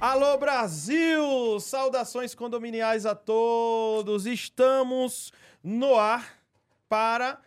Alô Brasil! Saudações condominiais a todos. Estamos no ar para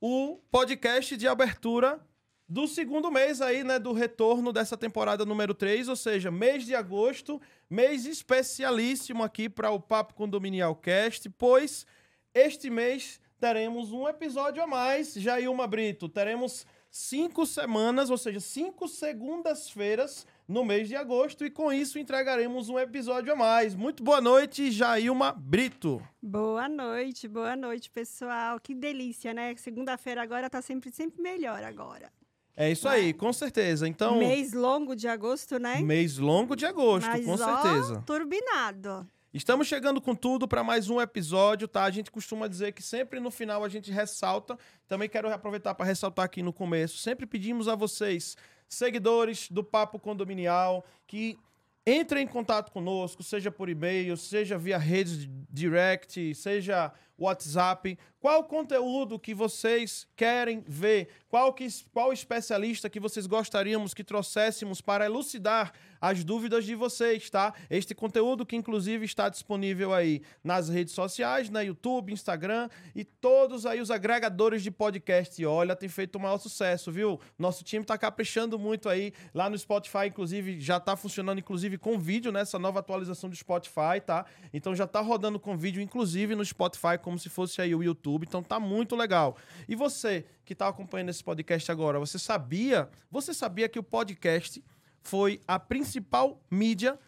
o podcast de abertura do segundo mês aí, né, do retorno dessa temporada número 3, ou seja, mês de agosto, mês especialíssimo aqui para o Papo Condominial Cast, pois este mês teremos um episódio a mais, Jailma Brito, teremos cinco semanas, ou seja, cinco segundas-feiras no mês de agosto e com isso entregaremos um episódio a mais. Muito boa noite, Jailma Brito. Boa noite, boa noite, pessoal. Que delícia, né? Segunda-feira agora tá sempre, sempre melhor agora. É isso aí, com certeza. Então, Mês longo de agosto, né? mês longo de agosto, Mas, com ó, certeza. turbinado. Estamos chegando com tudo para mais um episódio, tá? A gente costuma dizer que sempre no final a gente ressalta. Também quero aproveitar para ressaltar aqui no começo. Sempre pedimos a vocês, seguidores do Papo Condominial, que entrem em contato conosco, seja por e-mail, seja via redes direct, seja WhatsApp. Qual conteúdo que vocês querem ver? Qual, que, qual especialista que vocês gostaríamos que trouxéssemos para elucidar as dúvidas de vocês, tá? Este conteúdo que inclusive está disponível aí nas redes sociais, na YouTube, Instagram e todos aí os agregadores de podcast. E olha, tem feito o maior sucesso, viu? Nosso time tá caprichando muito aí lá no Spotify, inclusive já tá funcionando inclusive com vídeo nessa nova atualização do Spotify, tá? Então já tá rodando com vídeo inclusive no Spotify como se fosse aí o YouTube. Então tá muito legal. E você que tá acompanhando esse podcast agora, você sabia? Você sabia que o podcast foi a principal mídia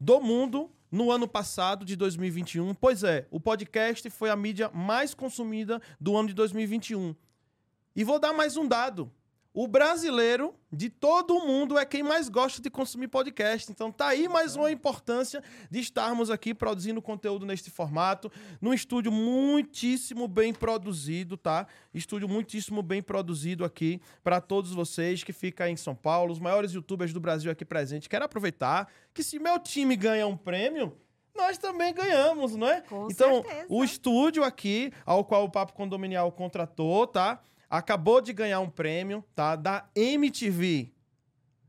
do mundo no ano passado, de 2021. Pois é, o podcast foi a mídia mais consumida do ano de 2021. E vou dar mais um dado. O brasileiro de todo o mundo é quem mais gosta de consumir podcast. Então tá aí mais uma importância de estarmos aqui produzindo conteúdo neste formato, num estúdio muitíssimo bem produzido, tá? Estúdio muitíssimo bem produzido aqui para todos vocês que fica aí em São Paulo, os maiores youtubers do Brasil aqui presentes. Quero aproveitar que se meu time ganha um prêmio, nós também ganhamos, não é? Com então, certeza. o estúdio aqui, ao qual o Papo Condominial contratou, tá? Acabou de ganhar um prêmio, tá? Da MTV.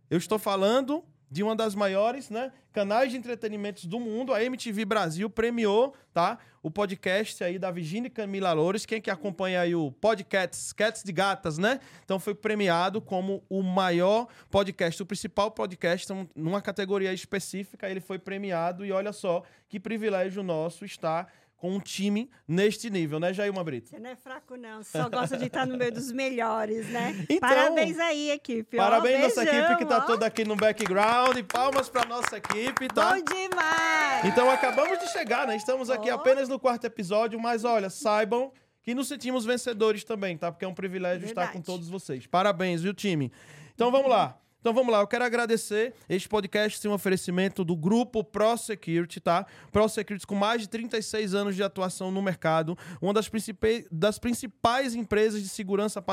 Eu estou falando de uma das maiores, né, canais de entretenimento do mundo, a MTV Brasil premiou, tá? O podcast aí da Virginia Camila Loures, quem que acompanha aí o podcast Cats de Gatas, né? Então foi premiado como o maior podcast, o principal podcast numa categoria específica, ele foi premiado e olha só que privilégio nosso estar com um time neste nível, né, Jailma Brito? Você não é fraco, não. Você só gosta de estar no meio dos melhores, né? Então, Parabéns aí, equipe. ó. Parabéns nossa Beijão, equipe que tá ó. toda aqui no background. Palmas para nossa equipe, tá? Bom demais! Então acabamos de chegar, né? Estamos aqui Ó. apenas no quarto episódio, mas olha, saibam que nos sentimos vencedores também, tá? Porque é um privilégio estar com Verdade. todos vocês. Parabéns, viu, time? Então vamos lá. Então vamos lá, eu quero agradecer. Este podcast tem um oferecimento do grupo ProSecurity, tá? ProSecurity com mais de 36 anos de atuação no mercado, uma das, principais- das principais empresas de segurança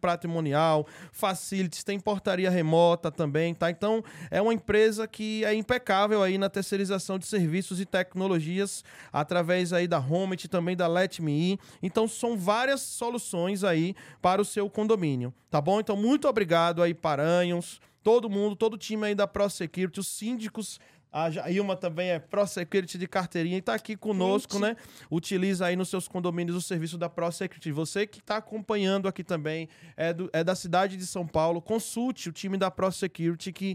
patrimonial, facilities, tem portaria remota também, tá? Então é uma empresa que é impecável aí na terceirização de serviços e tecnologias através aí da Homet e também da Let Me In. Então são várias soluções aí para o seu condomínio, tá bom? Então muito obrigado aí Paranhos, todo mundo, todo o time aí da ProSecurity, os síndicos a Jailma também é ProSecurity de carteirinha e está aqui conosco, Gente. né? Utiliza aí nos seus condomínios o serviço da ProSecurity. Você que está acompanhando aqui também, é, do- é da cidade de São Paulo, consulte o time da ProSecurity que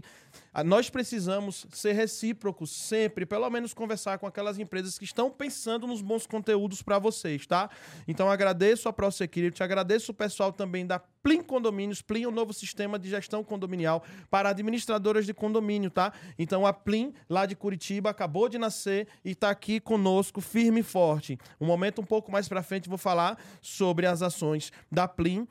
nós precisamos ser recíprocos sempre, pelo menos conversar com aquelas empresas que estão pensando nos bons conteúdos para vocês, tá? Então agradeço a ProSecurity, agradeço o pessoal também da Plim Condomínios. Plim é o novo sistema de gestão condominial para administradoras de condomínio, tá? Então a Plim, lá de Curitiba, acabou de nascer e está aqui conosco, firme e forte. Um momento um pouco mais para frente vou falar sobre as ações da Plim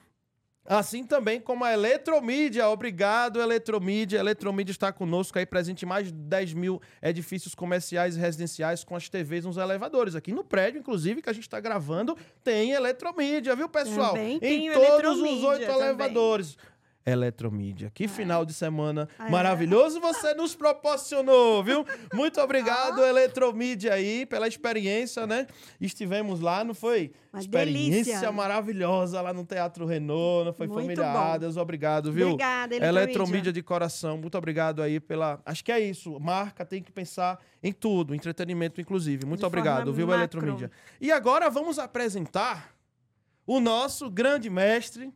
Assim também como a Eletromídia. Obrigado, Eletromídia. A Eletromídia está conosco aí, presente em mais de 10 mil edifícios comerciais e residenciais com as TVs nos elevadores. Aqui no prédio, inclusive, que a gente está gravando, tem Eletromídia, viu, pessoal? Também em todos os oito elevadores. Eletromídia. Que final de semana É. maravilhoso você nos proporcionou, viu? Muito obrigado, Eletromídia, aí, pela experiência, né? Estivemos lá, não foi? Uma experiência delícia. maravilhosa lá no Teatro Renault, não foi Muito familiares? Obrigado, viu? Obrigada, Eletromídia. Eletromídia de coração, muito obrigado aí pela. Acho que é isso. Marca tem que pensar em tudo, entretenimento inclusive. Muito De obrigado, viu, macro. Eletromídia? E agora vamos apresentar o nosso grande mestre,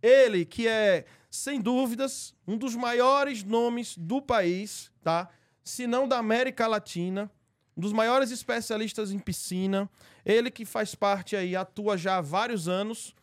ele que é, sem dúvidas, um dos maiores nomes do país, tá? Se não da América Latina, um dos maiores especialistas em piscina, ele que faz parte aí, atua já há vários anos,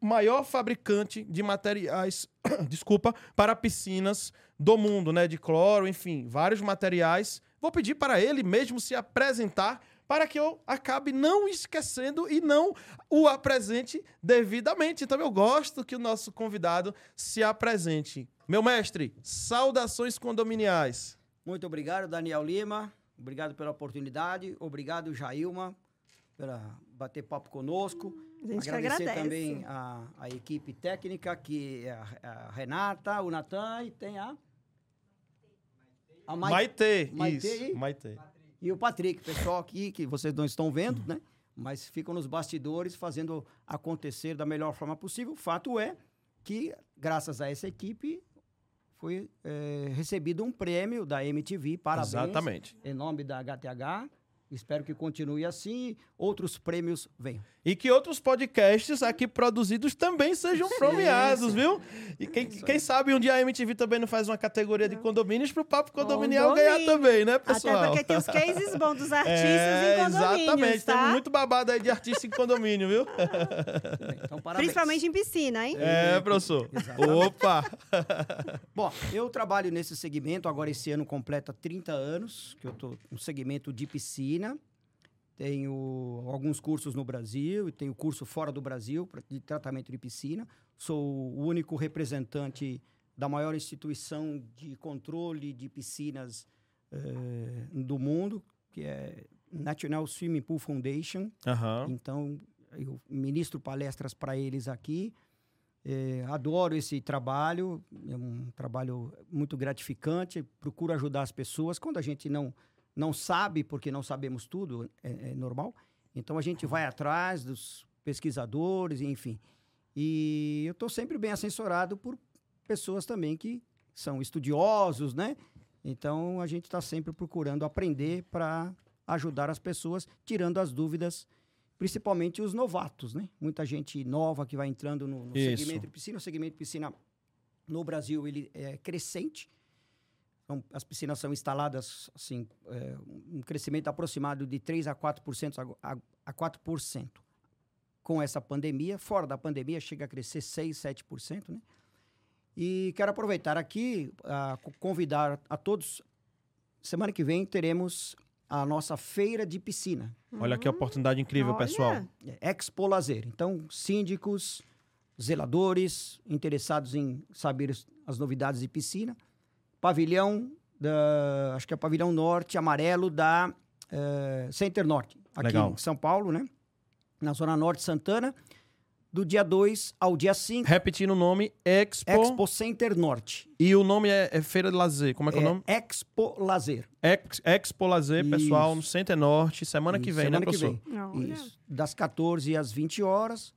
maior fabricante de materiais, desculpa, para piscinas do mundo, né? De cloro, enfim, vários materiais. Vou pedir para ele mesmo se apresentar para que eu acabe não esquecendo e não o apresente devidamente. Então eu gosto que o nosso convidado se apresente. Meu mestre, saudações condominiais. Muito obrigado, Daniel Lima. Obrigado pela oportunidade. Obrigado, Jailma, pela bater papo conosco. A gente que Agradecer agradece. também a, a equipe técnica, que é a, a Renata, o Natan e tem a. A Mai- Maitê, Maitê isso. e- Maitê. E o Patrick, pessoal aqui que vocês não estão vendo, né? Mas ficam nos bastidores fazendo acontecer da melhor forma possível. O fato é que, graças a essa equipe, foi eh, recebido um prêmio da MTV. Parabéns. Exatamente. Em nome da HTH. Espero que continue assim. Outros prêmios venham. E que outros podcasts aqui produzidos também sejam Sim, premiados, sim. viu? E quem, quem sabe um dia a MTV também não faz uma categoria de condomínios pro Papo Condominial ganhar também, né, pessoal? Até porque tem os cases bons dos artistas é, em condomínios, Exatamente, tá? temos muito babado aí de artista em condomínio, viu? Então, parabéns. Principalmente em piscina, hein? É, professor. Exatamente. Opa! Bom, eu trabalho nesse segmento, agora esse ano completa 30 anos, que eu estou no segmento de piscina. Tenho alguns cursos no Brasil e tenho curso fora do Brasil de tratamento de piscina. Sou o único representante da maior instituição de controle de piscinas eh, do mundo, que é National Swimming Pool Foundation. Aham. Então, eu ministro palestras para eles aqui. Eh, adoro esse trabalho, é um trabalho muito gratificante. Procuro ajudar as pessoas. Quando a gente não, não sabe, porque não sabemos tudo, é, é normal. Então, a gente vai atrás dos pesquisadores, enfim. E eu estou sempre bem assessorado por pessoas também que são estudiosos, né? Então, a gente está sempre procurando aprender para ajudar as pessoas, tirando as dúvidas principalmente os novatos, né? Muita gente nova que vai entrando no, no segmento de piscina. O segmento de piscina no Brasil ele é crescente. Então, as piscinas são instaladas assim, é, um crescimento aproximado de 3 a 4% ago- a, a 4%. Com essa pandemia, fora da pandemia chega a crescer 6, 7%, né? E quero aproveitar aqui a convidar a todos. Semana que vem teremos a nossa feira de piscina. Olha que oportunidade incrível, Olha. pessoal. É Expo Lazer. Então, síndicos, zeladores, interessados em saber as novidades de piscina. Pavilhão, da, acho que é Pavilhão Norte, amarelo da eh, Center Norte, aqui Legal. em São Paulo, né? Na Zona Norte Santana, do dia 2 ao dia 5. Repetindo o nome, Expo. Expo Center Norte. E o nome é, é Feira de Lazer. Como é que é, o nome? Expo Lazer. Ex, Expo Lazer, pessoal, Isso. no Center Norte, semana que Isso, vem, semana né, que professor? vem. Olha. Isso. Das 14 às 20 horas.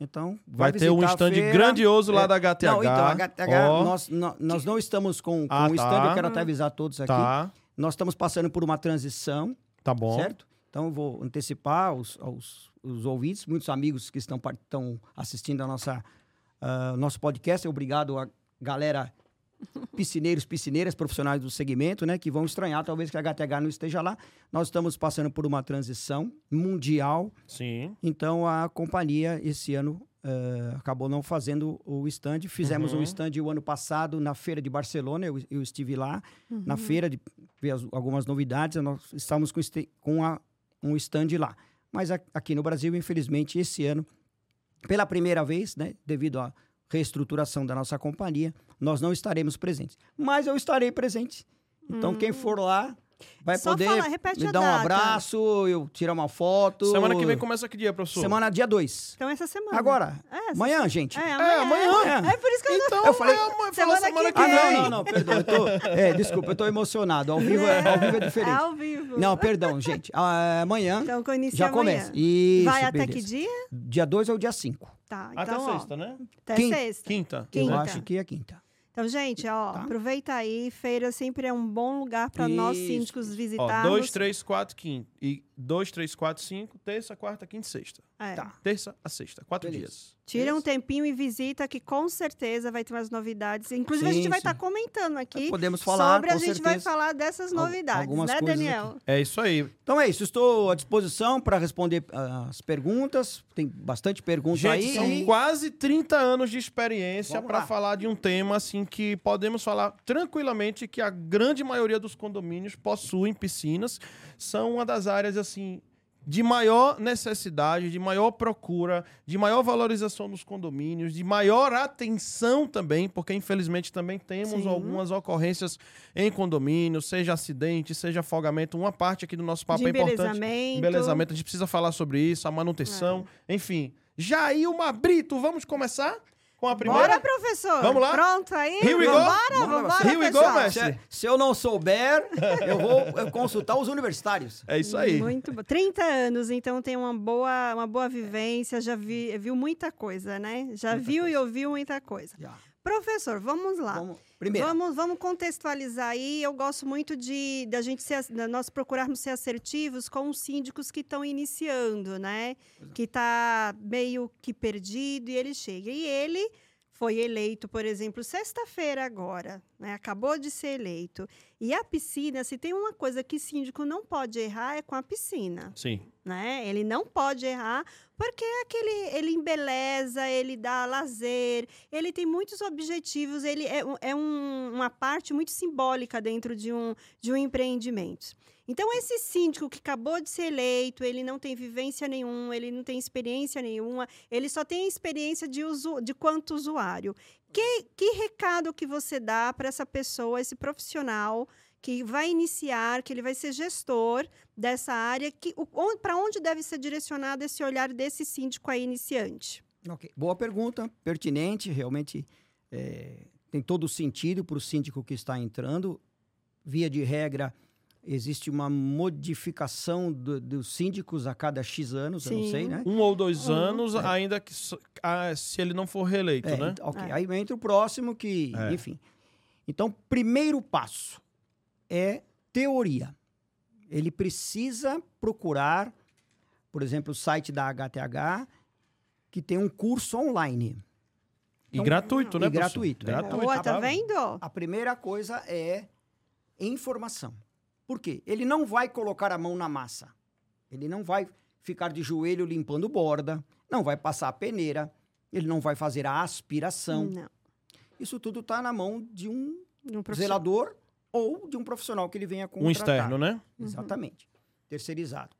Então, Vai ter um stand grandioso lá É. da HTH. Não, então, a HTH, Ó, nós, nó- nós não estamos com, com Ah, o stand, tá. eu quero até avisar todos aqui. Tá, Nós estamos passando por uma transição, tá bom. certo? Então, eu vou antecipar aos, aos, os ouvintes, muitos amigos que estão, estão assistindo a nossa, ah, nosso podcast. Obrigado a galera, piscineiros, piscineiras, profissionais do segmento, né? Que vão estranhar, talvez, que a HTH não esteja lá. Nós estamos passando por uma transição mundial Sim. então a companhia esse ano eh, acabou não fazendo o stand. Fizemos Uhum. um stand o ano passado na feira de Barcelona. Eu, eu estive lá na feira de ver as- algumas novidades. Nós estávamos com, este- com a- um stand lá. Mas a- aqui no Brasil, infelizmente, esse ano, pela primeira vez, né, devido à reestruturação da nossa companhia, nós não estaremos presentes. Mas eu estarei presente. Então, quem for lá vai Só poder fala, repete me a dar um data. abraço, eu tirar uma foto. Semana que vem começa que dia, professor? Semana dia 2. Então essa semana. Agora, É, essa amanhã, gente. É, É, amanhã. amanhã. É por isso que eu Então, Eu falei, é, falou Semana semana que que ah, vem. não, não, não, perdão. Eu tô, é, desculpa, eu tô emocionado. Ao vivo é, ao vivo é É diferente. ao vivo. Não, perdão, gente. Ah, Amanhã Então, com início já amanhã. começa. Isso, Vai até beleza. que dia? Dia 2 ou dia 5. Tá, Até então, ó, sexta, né? até Quinta. sexta. Quinta. Quinta. Eu acho que é quinta. Então, gente, ó, Tá. aproveita aí. Feira sempre é um bom lugar para nós síndicos Ó, visitarmos. 2, 3, 4, quinta. E 2, 3, 4, 5, terça, quarta, quinta e sexta. É. Tá. Terça a sexta, quatro Beleza. dias. Tira um Isso. tempinho e visita, que com certeza vai ter umas novidades. Inclusive, a Sim, gente vai estar comentando aqui Podemos falar, sobre a gente vai certeza. falar dessas novidades, algumas né, Daniel? É isso aí. Então é isso, estou à disposição para responder ah, as perguntas. Tem bastante pergunta Gente, aí. são e- quase 30 anos de experiência para falar de um tema assim que podemos falar tranquilamente que a grande maioria dos condomínios possuem piscinas. São uma das áreas assim de maior necessidade, de maior procura, de maior valorização dos condomínios, de maior atenção também, porque infelizmente também temos Sim. algumas ocorrências em condomínios, seja acidente, seja afogamento. Uma parte aqui do nosso papo De é importante. embelezamento. Embelezamento, a gente precisa falar sobre isso, a manutenção, enfim. Jailma Brito, vamos começar com a primeira? Bora, professor. Vamos lá? Pronto aí? Here we go? Vambora, Vamos lá, vambora, Here we go, mestre. Se, se eu não souber, eu vou consultar os universitários. É isso aí. Muito bom. 30 anos, então tem uma boa, uma boa vivência, já vi, viu muita coisa, né? Já Muita viu e coisa. ouviu muita coisa. Já. Professor, vamos lá. Vamos, primeiro, Vamos, vamos contextualizar aí. Eu gosto muito de da gente ser, nós procurarmos ser assertivos com os síndicos que estão iniciando, né? Que está meio que perdido e ele chega. E ele foi eleito, por exemplo, sexta-feira agora, né? Acabou de ser eleito. E a piscina, se tem uma coisa que síndico não pode errar é com a piscina Sim. né? Ele não pode errar, porque é aquele, ele embeleza, ele dá lazer, ele tem muitos objetivos, ele é, é um- uma parte muito simbólica dentro de um, de um empreendimento. Então, esse síndico que acabou de ser eleito, ele não tem vivência nenhuma, ele não tem experiência nenhuma, ele só tem experiência de, usu, de quanto usuário. Que, que recado que você dá para essa pessoa, esse profissional que vai iniciar, que ele vai ser gestor dessa área, que para onde deve ser direcionado esse olhar desse síndico aí iniciante? Ok, Boa pergunta, pertinente, realmente é, tem todo sentido para o síndico que está entrando. Via de regra, existe uma modificação do- dos síndicos a cada X anos, eu não Sim. sei, né? Um ou dois Uhum. anos, ainda que se ele não for reeleito, É, né? ok, É. aí entra o próximo que, É. enfim. Então, primeiro passo é teoria. Ele precisa procurar, por exemplo, o site da HTH, que tem um curso online. E Então, gratuito, e né? professor? gratuito, é. Gratuito. Boa, tá vendo? A primeira coisa é informação. Por quê? Ele não vai colocar a mão na massa. Ele não vai ficar de joelho limpando borda, não vai passar a peneira, ele não vai fazer a aspiração. Não. Isso tudo está na mão de um Um profissional. zelador ou de um profissional que ele venha contratar. Um externo, né? Exatamente. Terceirizado.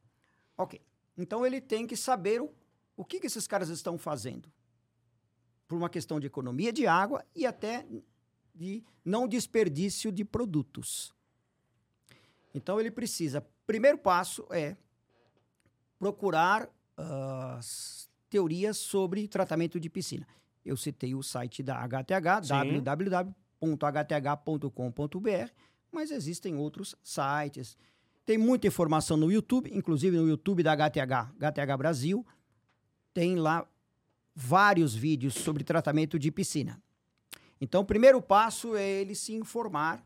Ok. Então ele tem que saber o, o que, que esses caras estão fazendo. Por uma questão de economia de água e até de não desperdício de produtos. Então ele precisa. Primeiro passo é procurar ah, as teorias sobre tratamento de piscina. Eu citei o site da HTH, www.hth.com.br, mas existem outros sites. Tem muita informação no YouTube, inclusive no YouTube da HTH, HTH Brasil, tem lá vários vídeos sobre tratamento de piscina. Então, o primeiro passo é ele se informar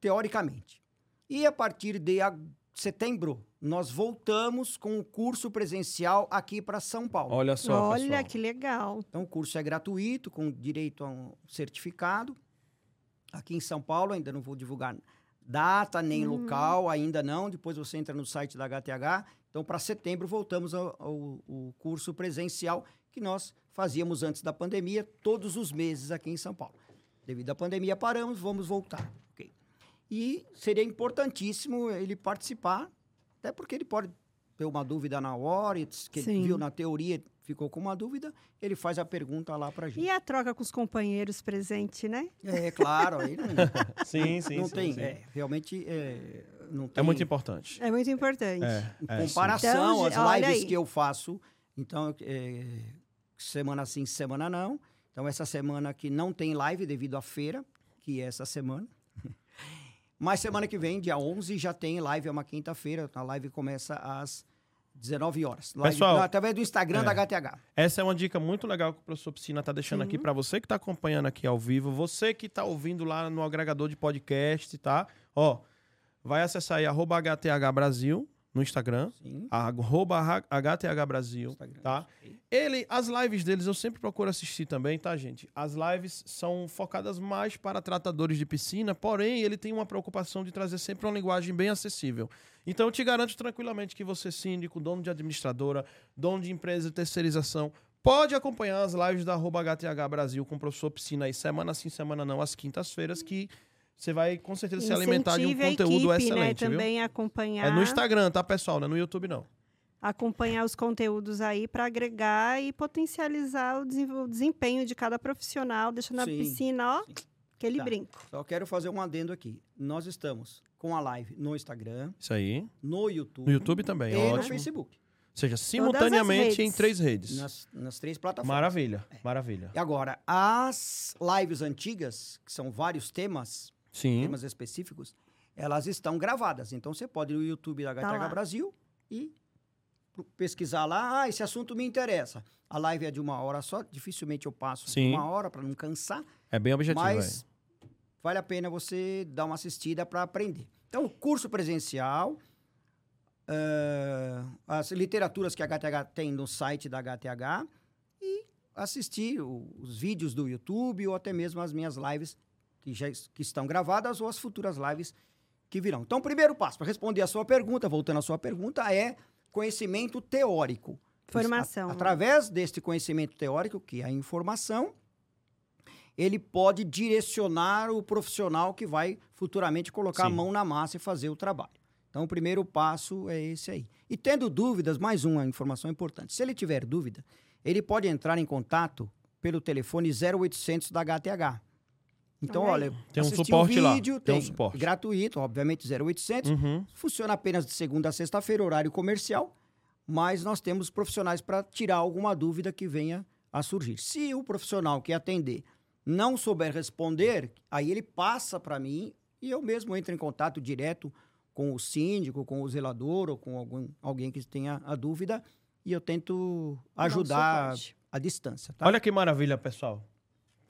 teoricamente. E a partir de setembro, nós voltamos com o curso presencial aqui para São Paulo. Olha só, Olha pessoal. que legal. Então, o curso é gratuito, com direito a um certificado. Aqui em São Paulo, ainda não vou divulgar data nem Uhum. local, ainda não. Depois você entra no site da HTH. Então, para setembro, voltamos ao, ao- ao curso presencial que nós fazíamos antes da pandemia, todos os meses aqui em São Paulo. Devido à pandemia, paramos, vamos voltar. E seria importantíssimo ele participar, até porque ele pode ter uma dúvida na hora, que ele viu na teoria, ficou com uma dúvida, ele faz a pergunta lá pra gente. E a troca com os companheiros presente, né? É claro, aí não, Sim, sim, não sim, tem, sim. é, realmente é, não tem É muito importante. É muito importante. É, é, comparação Então, às lives que eu faço. Então, é, semana sim, semana não. Então, essa semana que não tem live devido à feira, que é essa semana. Mas semana que vem, dia 11, já tem live, é uma quinta-feira. A live começa às 19 horas. Live, Pessoal, através do Instagram é. da HTH. Essa é uma dica muito legal que o professor Piscina está deixando aqui para você que está acompanhando aqui ao vivo, você que está ouvindo lá no agregador de podcast, tá? Ó, vai acessar aí arroba HTH Brasil no Instagram, Sim. arroba HTH Brasil, Instagram. tá? Ele, as lives deles eu sempre procuro assistir também, tá, gente? As lives são focadas mais para tratadores de piscina, porém ele tem uma preocupação de trazer sempre uma linguagem bem acessível. Então eu te garanto tranquilamente que você, síndico, dono de administradora, dono de empresa de terceirização, pode acompanhar as lives da arroba HTH Brasil com o professor Piscina aí, semana sim, semana não, às quintas-feiras, que você vai com certeza se alimentar de um Incentive a conteúdo equipe, excelente, né, viu? também acompanhar, É no Instagram, tá, pessoal? Não é no YouTube, não. acompanhar os conteúdos aí para agregar e potencializar o desempenho de cada profissional, deixando a Sim, piscina, ó, aquele Tá. brinco. Só quero fazer um adendo aqui. Nós estamos com a live no Instagram, Isso aí. no YouTube, No YouTube também, e no ótimo. Facebook. Ou seja, simultaneamente em três redes. Nas, nas três plataformas. Maravilha, maravilha. E agora, as lives antigas, que são vários temas, Sim. temas específicos, elas estão gravadas. Então você pode ir no YouTube da Tá HTH lá. Brasil e pesquisar lá, ah, esse assunto me interessa. A live é de uma hora só, dificilmente eu passo Sim. uma hora para não cansar, É bem objetivo, mas vale a pena você dar uma assistida para aprender. Então, o curso presencial, eh, as literaturas que a HTH tem no site da HTH e assistir o- os vídeos do YouTube ou até mesmo as minhas lives que já que estão gravadas ou as futuras lives que virão. Então, o primeiro passo para responder a sua pergunta, voltando à sua pergunta, é conhecimento teórico. Formação. A- através deste conhecimento teórico, que é a informação, ele pode direcionar o profissional que vai futuramente colocar a Sim. mão na massa e fazer o trabalho. Então, o primeiro passo é esse aí. E tendo dúvidas, mais uma informação importante. Se ele tiver dúvida, ele pode entrar em contato pelo telefone 0800 da HTH. Então, Olha aí. olha, Tem um suporte o lá, vídeo, tem um tem suporte. gratuito, obviamente 0800. Uhum. Funciona apenas de segunda a sexta-feira, horário comercial, mas nós temos profissionais para tirar alguma dúvida que venha a surgir. Se o profissional que atender não souber responder, aí ele passa para mim e eu mesmo entro em contato direto com o síndico, com o zelador ou com algum, alguém que tenha a dúvida e eu tento Dar um ajudar à distância. Tá? Olha que maravilha, pessoal.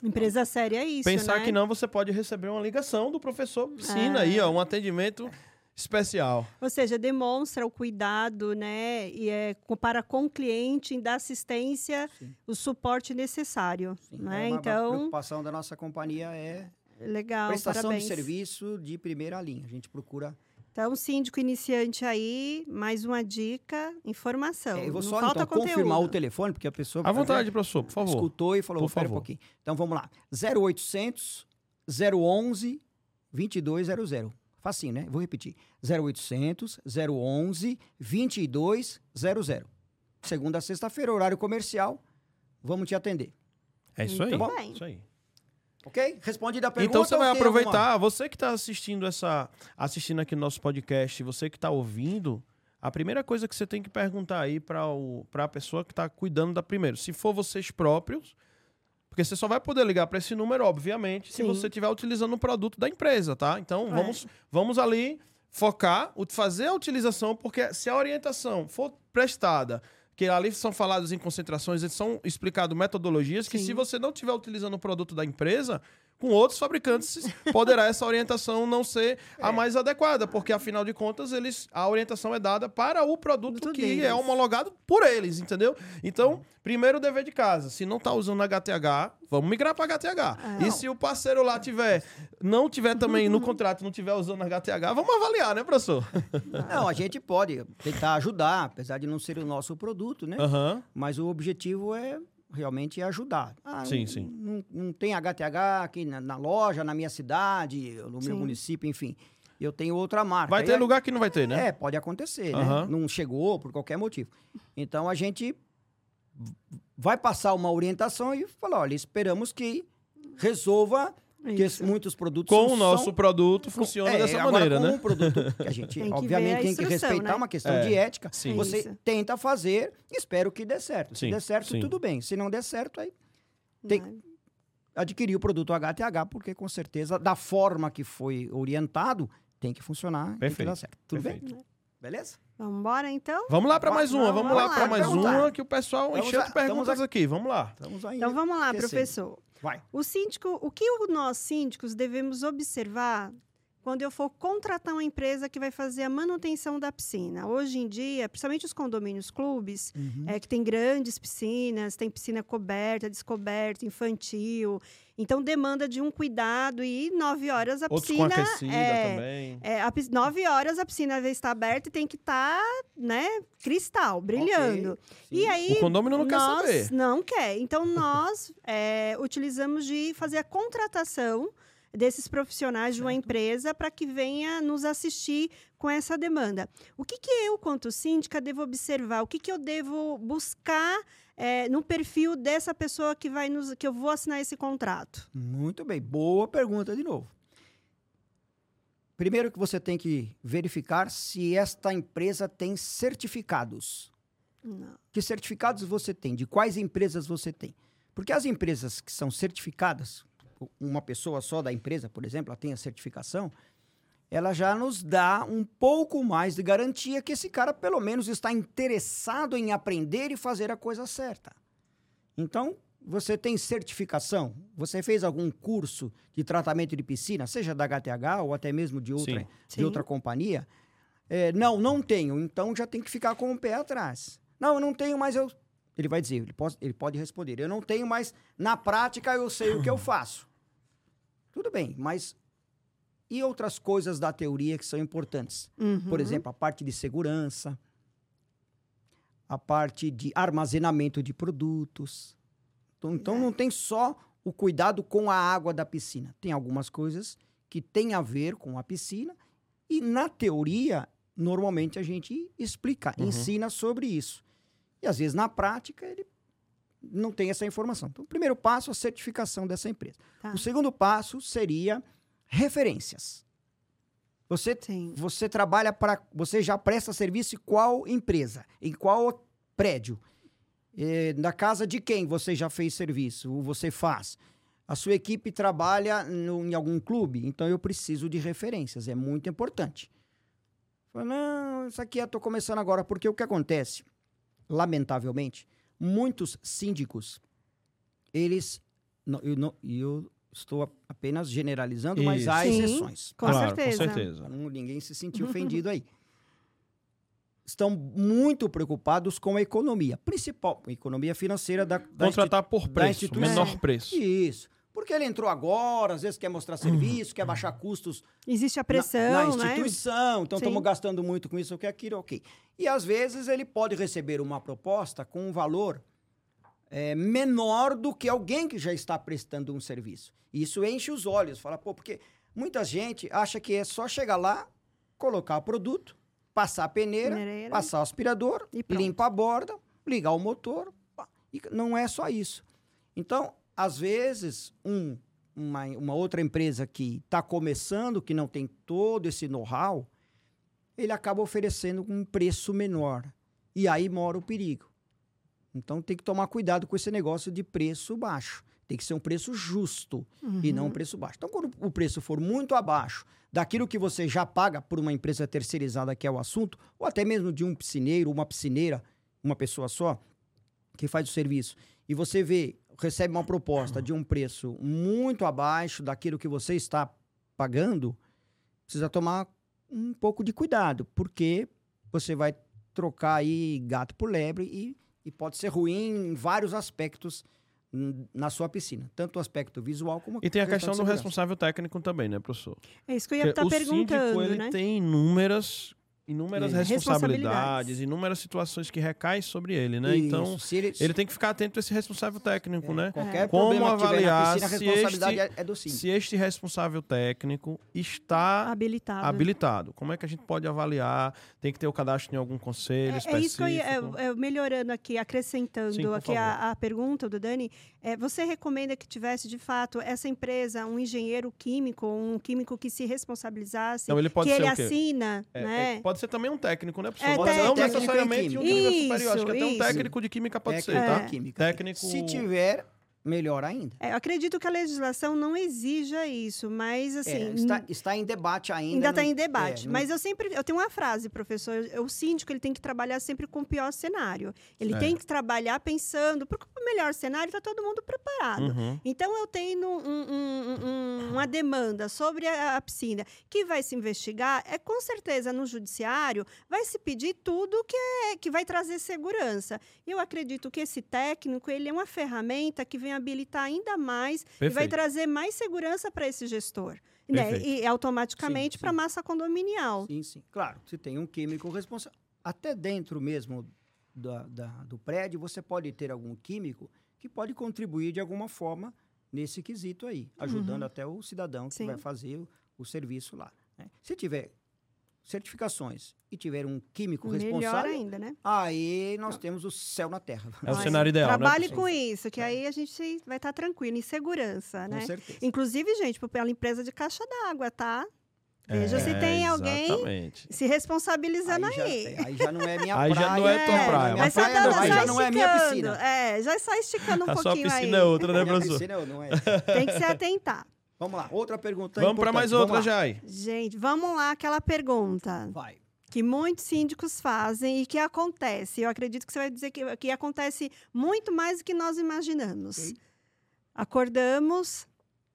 Empresa séria é isso, Pensar né? que não, você pode receber uma ligação do professor Piscina É. aí, ó, um atendimento especial. Ou seja, demonstra o cuidado, né? E é para com o cliente em dar assistência, Sim. o suporte necessário. Sim, né? é uma- a Então, preocupação da nossa companhia é legal. prestação parabéns. de serviço de primeira linha. A gente procura Então, síndico iniciante aí, mais uma dica, informação. É, eu vou Não só falta então, confirmar o telefone, porque a pessoa À vontade, professor, por favor. escutou e falou, Por espera um favor. pouquinho. Então vamos lá. 0800 011 2200. Facinho, né? Vou repetir. 0800 011 2200. Segunda a sexta-feira, horário comercial. Vamos te atender. É isso aí. Muito bem. Isso aí. Ok? Respondida a pergunta. Então você vai tem alguma- aproveitar, você que está assistindo essa, assistindo aqui no nosso podcast, você que está ouvindo, a primeira coisa que você tem que perguntar aí para a pessoa que está cuidando da primeiro, se for vocês próprios, porque você só vai poder ligar para esse número, obviamente, se Sim. você estiver utilizando o produto da empresa, tá? Então É. vamos, vamos ali focar, fazer a utilização, porque se a orientação for prestada que ali são falados em concentrações, eles são explicados metodologias que Sim. se você não estiver utilizando o produto da empresa, com outros fabricantes, poderá essa orientação não ser a É. mais adequada, porque afinal de contas, eles a orientação é dada para o produto que deles. é homologado por eles, entendeu? Então, primeiro dever de casa, se não está usando HTH, vamos migrar para HTH. É. E se o parceiro lá tiver não tiver também no contrato, não tiver usando HTH, vamos avaliar, né, professor? Não, a gente pode tentar ajudar, apesar de não ser o nosso produto, né? Aham. Mas o objetivo é realmente ajudar. Ah, Sim, não, sim. Não, não tem HTH aqui na, na loja, na minha cidade, no meu Sim. município, enfim. Eu tenho outra marca. Vai ter aí- lugar que não vai ter, né? É, pode acontecer, Aham. né? Não chegou por qualquer motivo. Então a gente vai passar uma orientação e falar, olha, esperamos que resolva que Isso. muitos produtos Com são- o nosso são- produto funciona é, dessa agora, maneira, com né? um produto que a gente, Tem que obviamente, a tem que respeitar né? uma questão É, de ética. sim. Você Isso. tenta fazer, espero que dê certo. Se Sim, der certo, sim. tudo bem. Se não der certo, aí tem, Né? adquirir o produto HTH, porque com certeza, da forma que foi orientado, tem que funcionar, tem que Perfeito, dar certo. Tudo bem? Perfeito. Beleza? Vamos embora, então? Vamos lá para mais uma, vamos vamos lá lá, para mais vamos lá. uma, que o pessoal encheu de perguntas aqui. Vamos lá. Estamos ainda. Então vamos lá, professor. Vai. O síndico, o que nós síndicos devemos observar quando eu for contratar uma empresa que vai fazer a manutenção da piscina? Hoje em dia, principalmente os condomínios clubes, Uhum. é, que tem grandes piscinas, tem piscina coberta, descoberta, infantil. Então demanda de um cuidado e nove horas a Outros piscina. com aquecida é, também. é, a nove horas a piscina estar aberta e tem que estar, né, cristal, brilhando. E Sim. aí O condômino não quer nós saber. Não quer. Então, nós é, utilizamos de fazer a contratação desses profissionais de uma Certo. empresa para que venha nos assistir com essa demanda. O que, que eu, quanto síndica, devo observar? O que, que eu devo buscar é, no perfil dessa pessoa que, vai nos, que eu vou assinar esse contrato? Muito bem, boa pergunta de novo. Primeiro que você tem que verificar se esta empresa tem certificados. Não. Que certificados você tem? De quais empresas você tem? Porque as empresas que são certificadas, uma pessoa só da empresa, por exemplo, ela tem a certificação, ela já nos dá um pouco mais de garantia que esse cara pelo menos está interessado em aprender e fazer a coisa certa. Então, você tem certificação? Você fez algum curso de tratamento de piscina, seja da HTH ou até mesmo de outra, Sim. de Sim. outra companhia? É, não, não tenho. Então já tem que ficar com o pé atrás. Não, eu não tenho, mas eu. Ele vai dizer, ele pode, ele pode responder. Eu não tenho, mas na prática eu sei o que eu faço. Tudo bem, mas e outras coisas da teoria que são importantes? Por Uhum. exemplo, a parte de segurança, a parte de armazenamento de produtos. Então, então não tem só o cuidado com a água da piscina. Tem algumas coisas que têm a ver com a piscina e na teoria normalmente a gente explica, Uhum. ensina sobre isso. E às vezes na prática ele não tem essa informação. Então, o primeiro passo é a certificação dessa empresa. Tá. O segundo passo seria referências. Você Sim. você trabalha para. Você já presta serviço em qual empresa? Em qual prédio? Eh, na casa de quem você já fez serviço? Ou você faz? A sua equipe trabalha no- em algum clube? Então eu preciso de referências. É muito importante. Fala, não, isso aqui eu estou começando agora. Porque o que acontece? Lamentavelmente, muitos síndicos, eles. não, eu, não- eu estou apenas generalizando, mas há Isso. Sim. exceções. Com claro, certeza. com certeza. Não ninguém se sentir ofendido aí. Estão muito preocupados com a economia, principal, a economia financeira da, da Contratar por preço, menor preço. Isso. Porque ele entrou agora, às vezes quer mostrar serviço, quer baixar custos Existe a na- pressão, na, né? instituição, então Sim. estamos gastando muito com isso, o que aquilo, ok. E às vezes ele pode receber uma proposta com um valor é, menor do que alguém que já está prestando um serviço. Isso enche os olhos, fala, pô, porque muita gente acha que é só chegar lá, colocar o produto, passar a peneira, passar o aspirador, E pronto. limpa a borda, ligar o motor. pá. E não é só isso. Então, às vezes, um, uma, uma outra empresa que está começando, que não tem todo esse know-how, ele acaba oferecendo um preço menor. E aí mora o perigo. Então tem que tomar cuidado com esse negócio de preço baixo. Tem que ser um preço justo e não um Uhum. preço baixo. Então, quando o preço for muito abaixo daquilo que você já paga por uma empresa terceirizada, que é o assunto, ou até mesmo de um piscineiro, uma piscineira, uma pessoa só, que faz o serviço, e você vê, recebe uma proposta de um preço muito abaixo daquilo que você está pagando, precisa tomar um pouco de cuidado, porque você vai trocar aí gato por lebre e, e pode ser ruim em vários aspectos na sua piscina, tanto o aspecto visual como E tem a questão do responsável técnico também, né, professor? É isso que eu ia estar o perguntando, síndico, ele né? tem inúmeras, inúmeras É. responsabilidades, Responsabilidades. inúmeras situações que recaem sobre ele, né? Então, Isso, se ele, ele tem que ficar atento a esse responsável técnico, é, né? Qualquer Como problema que tiver na avaliar piscina, a se este- é, é. Se este responsável técnico está Habilitado. habilitado, como é que a gente pode avaliar? Tem que ter o cadastro em algum conselho É, é específico? isso que eu ia, é, é, melhorando aqui, acrescentando Sim, aqui a, a pergunta do Dani. É, você recomenda que tivesse, de fato, essa empresa, um engenheiro químico, um químico que se responsabilizasse, Então, ele pode que ser ele assina, É, né? é, pode ser também um técnico, né, professor? É, Pode- não técnico necessariamente um nível superior. Acho que até um técnico de química pode ser, tá? em química. Técnico... Se tiver, melhor ainda. É, eu acredito que a legislação não exija isso, mas assim. É, está, está em debate ainda. Ainda está em debate. é, não- Mas eu sempre. Eu tenho uma frase, professor. O síndico ele tem que trabalhar sempre com o pior cenário. Ele É. tem que trabalhar pensando, porque o melhor cenário está todo mundo preparado. Uhum. Então, eu tenho um- um- um- uma demanda sobre a, a piscina que vai se investigar, é com certeza no judiciário vai se pedir tudo que, é, que vai trazer segurança. Eu acredito que esse técnico ele é uma ferramenta que vem habilitar ainda mais e vai Perfeito. trazer mais segurança para esse gestor. Né? Perfeito. E automaticamente para a massa condominial. Sim, sim. Claro, se tem um químico responsável. Até dentro mesmo da, da- do prédio, você pode ter algum químico que pode contribuir de alguma forma nesse quesito aí, ajudando até o cidadão que Sim. vai fazer o, o serviço lá. né? Se tiver certificações e tiver um químico Melhor responsável, ainda, né? aí nós temos o céu na terra. É o Mas cenário ideal, né, Trabalhe professor? com isso, que aí a gente vai estar tranquilo, em segurança, Com né? certeza. Inclusive, gente, pela empresa de caixa d'água, tá? Veja se É, tem alguém Exatamente. se responsabilizando Aí já, aí. é, aí já não é minha Aí praia. já não é tua minha praia, mas só, praia não, aí já não é minha esticando. piscina. É, já só esticando um A sua pouquinho piscina aí. é outra, né, Minha professor? piscina não é. Tem que se atentar. Vamos lá, outra pergunta Vamos para mais outra, lá. Jai. Gente, vamos lá, aquela pergunta Vai. que muitos síndicos fazem e que acontece. Eu acredito que você vai dizer que, que acontece muito mais do que nós imaginamos. Ok. Acordamos,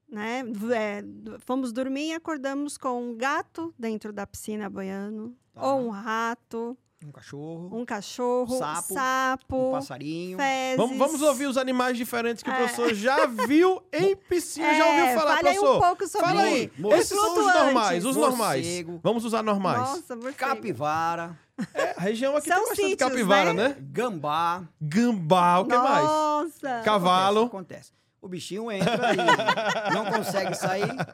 né? é, fomos dormir e acordamos com um gato dentro da piscina boiando, Tá. ou um rato, Um cachorro, um cachorro, Sapo, sapo, um passarinho. fezes. Vamos, vamos ouvir os animais diferentes que o É. professor já viu em piscina. já ouviu É, falar, fale aí professor? um pouco sobre Fala aí. Esses são os normais, os normais. Vamos usar normais. Nossa, morcego. Capivara, É, a região aqui São tem bastante sítios, capivara, né? né? gambá. Gambá, o que mais? Nossa. Cavalo. Acontece. acontece. O bichinho entra e não consegue sair. Né?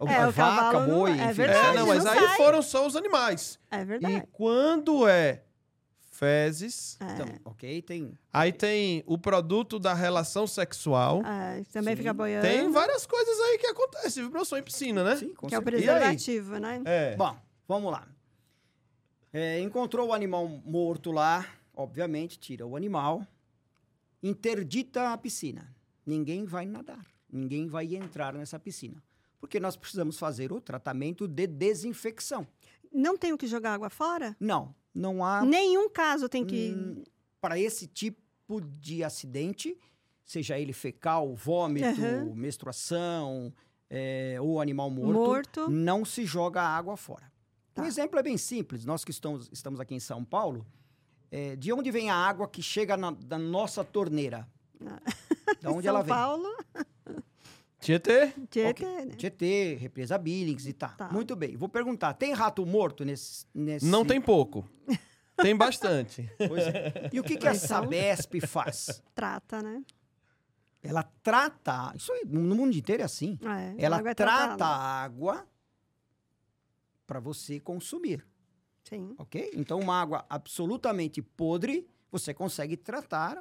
O, É, a o vaca, cavalo não- boi, é verdade. É, não, mas não aí sai. foram só os animais. É E verdade. quando é fezes, É. Então, ok, tem... aí tem o produto da relação sexual. É, também Sim. fica boiando. Tem várias coisas aí que acontecem, viu, professor? Em piscina, né? Sim, com Que é o certeza. preservativo, né? É. Bom, vamos lá. É, encontrou o animal morto lá, obviamente, tira o animal, interdita a piscina. Ninguém vai nadar, ninguém vai entrar nessa piscina. Porque nós precisamos fazer o tratamento de desinfecção. Não tem o que jogar água fora? Não, não há Nenhum caso tem que. hum, para esse tipo de acidente, seja ele fecal, vômito, Aham. menstruação é, ou animal morto, Morto. não se joga água fora. Tá. Um exemplo é bem simples. Nós que estamos, estamos aqui em São Paulo, é, de onde vem a água que chega na, da nossa torneira? Da onde São ela vem? Paulo, Tietê? Tietê, Ok. né? Tietê, represa Billings e tá. Tá. Muito bem. Vou perguntar, tem rato morto nesse... nesse... Não tem pouco. Tem bastante. Pois é. E o que, que a Sabesp faz? Trata, né? Ela trata... Isso aí, no mundo inteiro é assim. É, a Ela água é trata a água para você consumir, Sim. ok? Então, uma água absolutamente podre, você consegue tratar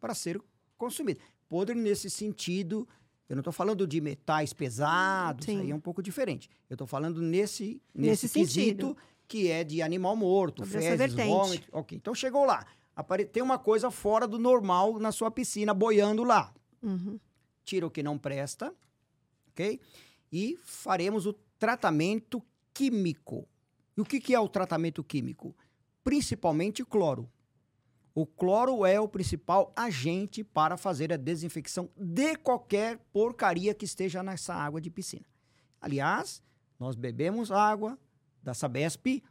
para ser consumida. Podre nesse sentido, eu não estou falando de metais pesados, Sim. aí é um pouco diferente. Eu estou falando nesse, Nesse nesse, quesito sentido. que é de animal morto, Sobre fezes, vômito. Ok, então chegou lá. Apare- Tem uma coisa fora do normal na sua piscina, boiando lá Uhum. tira o que não presta, ok? E faremos o tratamento químico. E o que, que é o tratamento químico? Principalmente cloro. O cloro é o principal agente para fazer a desinfecção de qualquer porcaria que esteja nessa água de piscina. Aliás, nós bebemos água da Sabesp,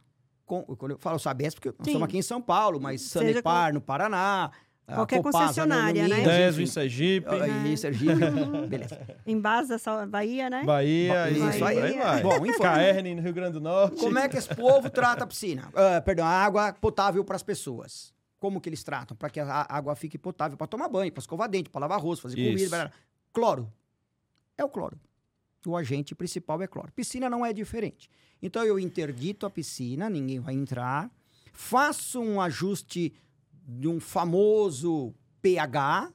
com, quando eu falo Sabesp, porque nós Sim. estamos aqui em São Paulo, mas Seja Sanepar no Paraná, Qualquer Copasa no- no concessionária, né? Deso em. Sergipe, Ah, Em Sergipe, beleza. Em base da Sal- Bahia, né? Bahia, e isso aí. aí vai. Bom. Caerne, no Rio Grande do Norte. Como é que esse povo trata a piscina? Ah, perdão, a água potável para as pessoas. Como que eles tratam? Para que a água fique potável para tomar banho, para escovar dente, para lavar arroz, fazer Isso. comida. blá, blá. Cloro. É o cloro. O agente principal é cloro. Piscina não é diferente. Então eu interdito a piscina, ninguém vai entrar. Faço um ajuste de um famoso pH,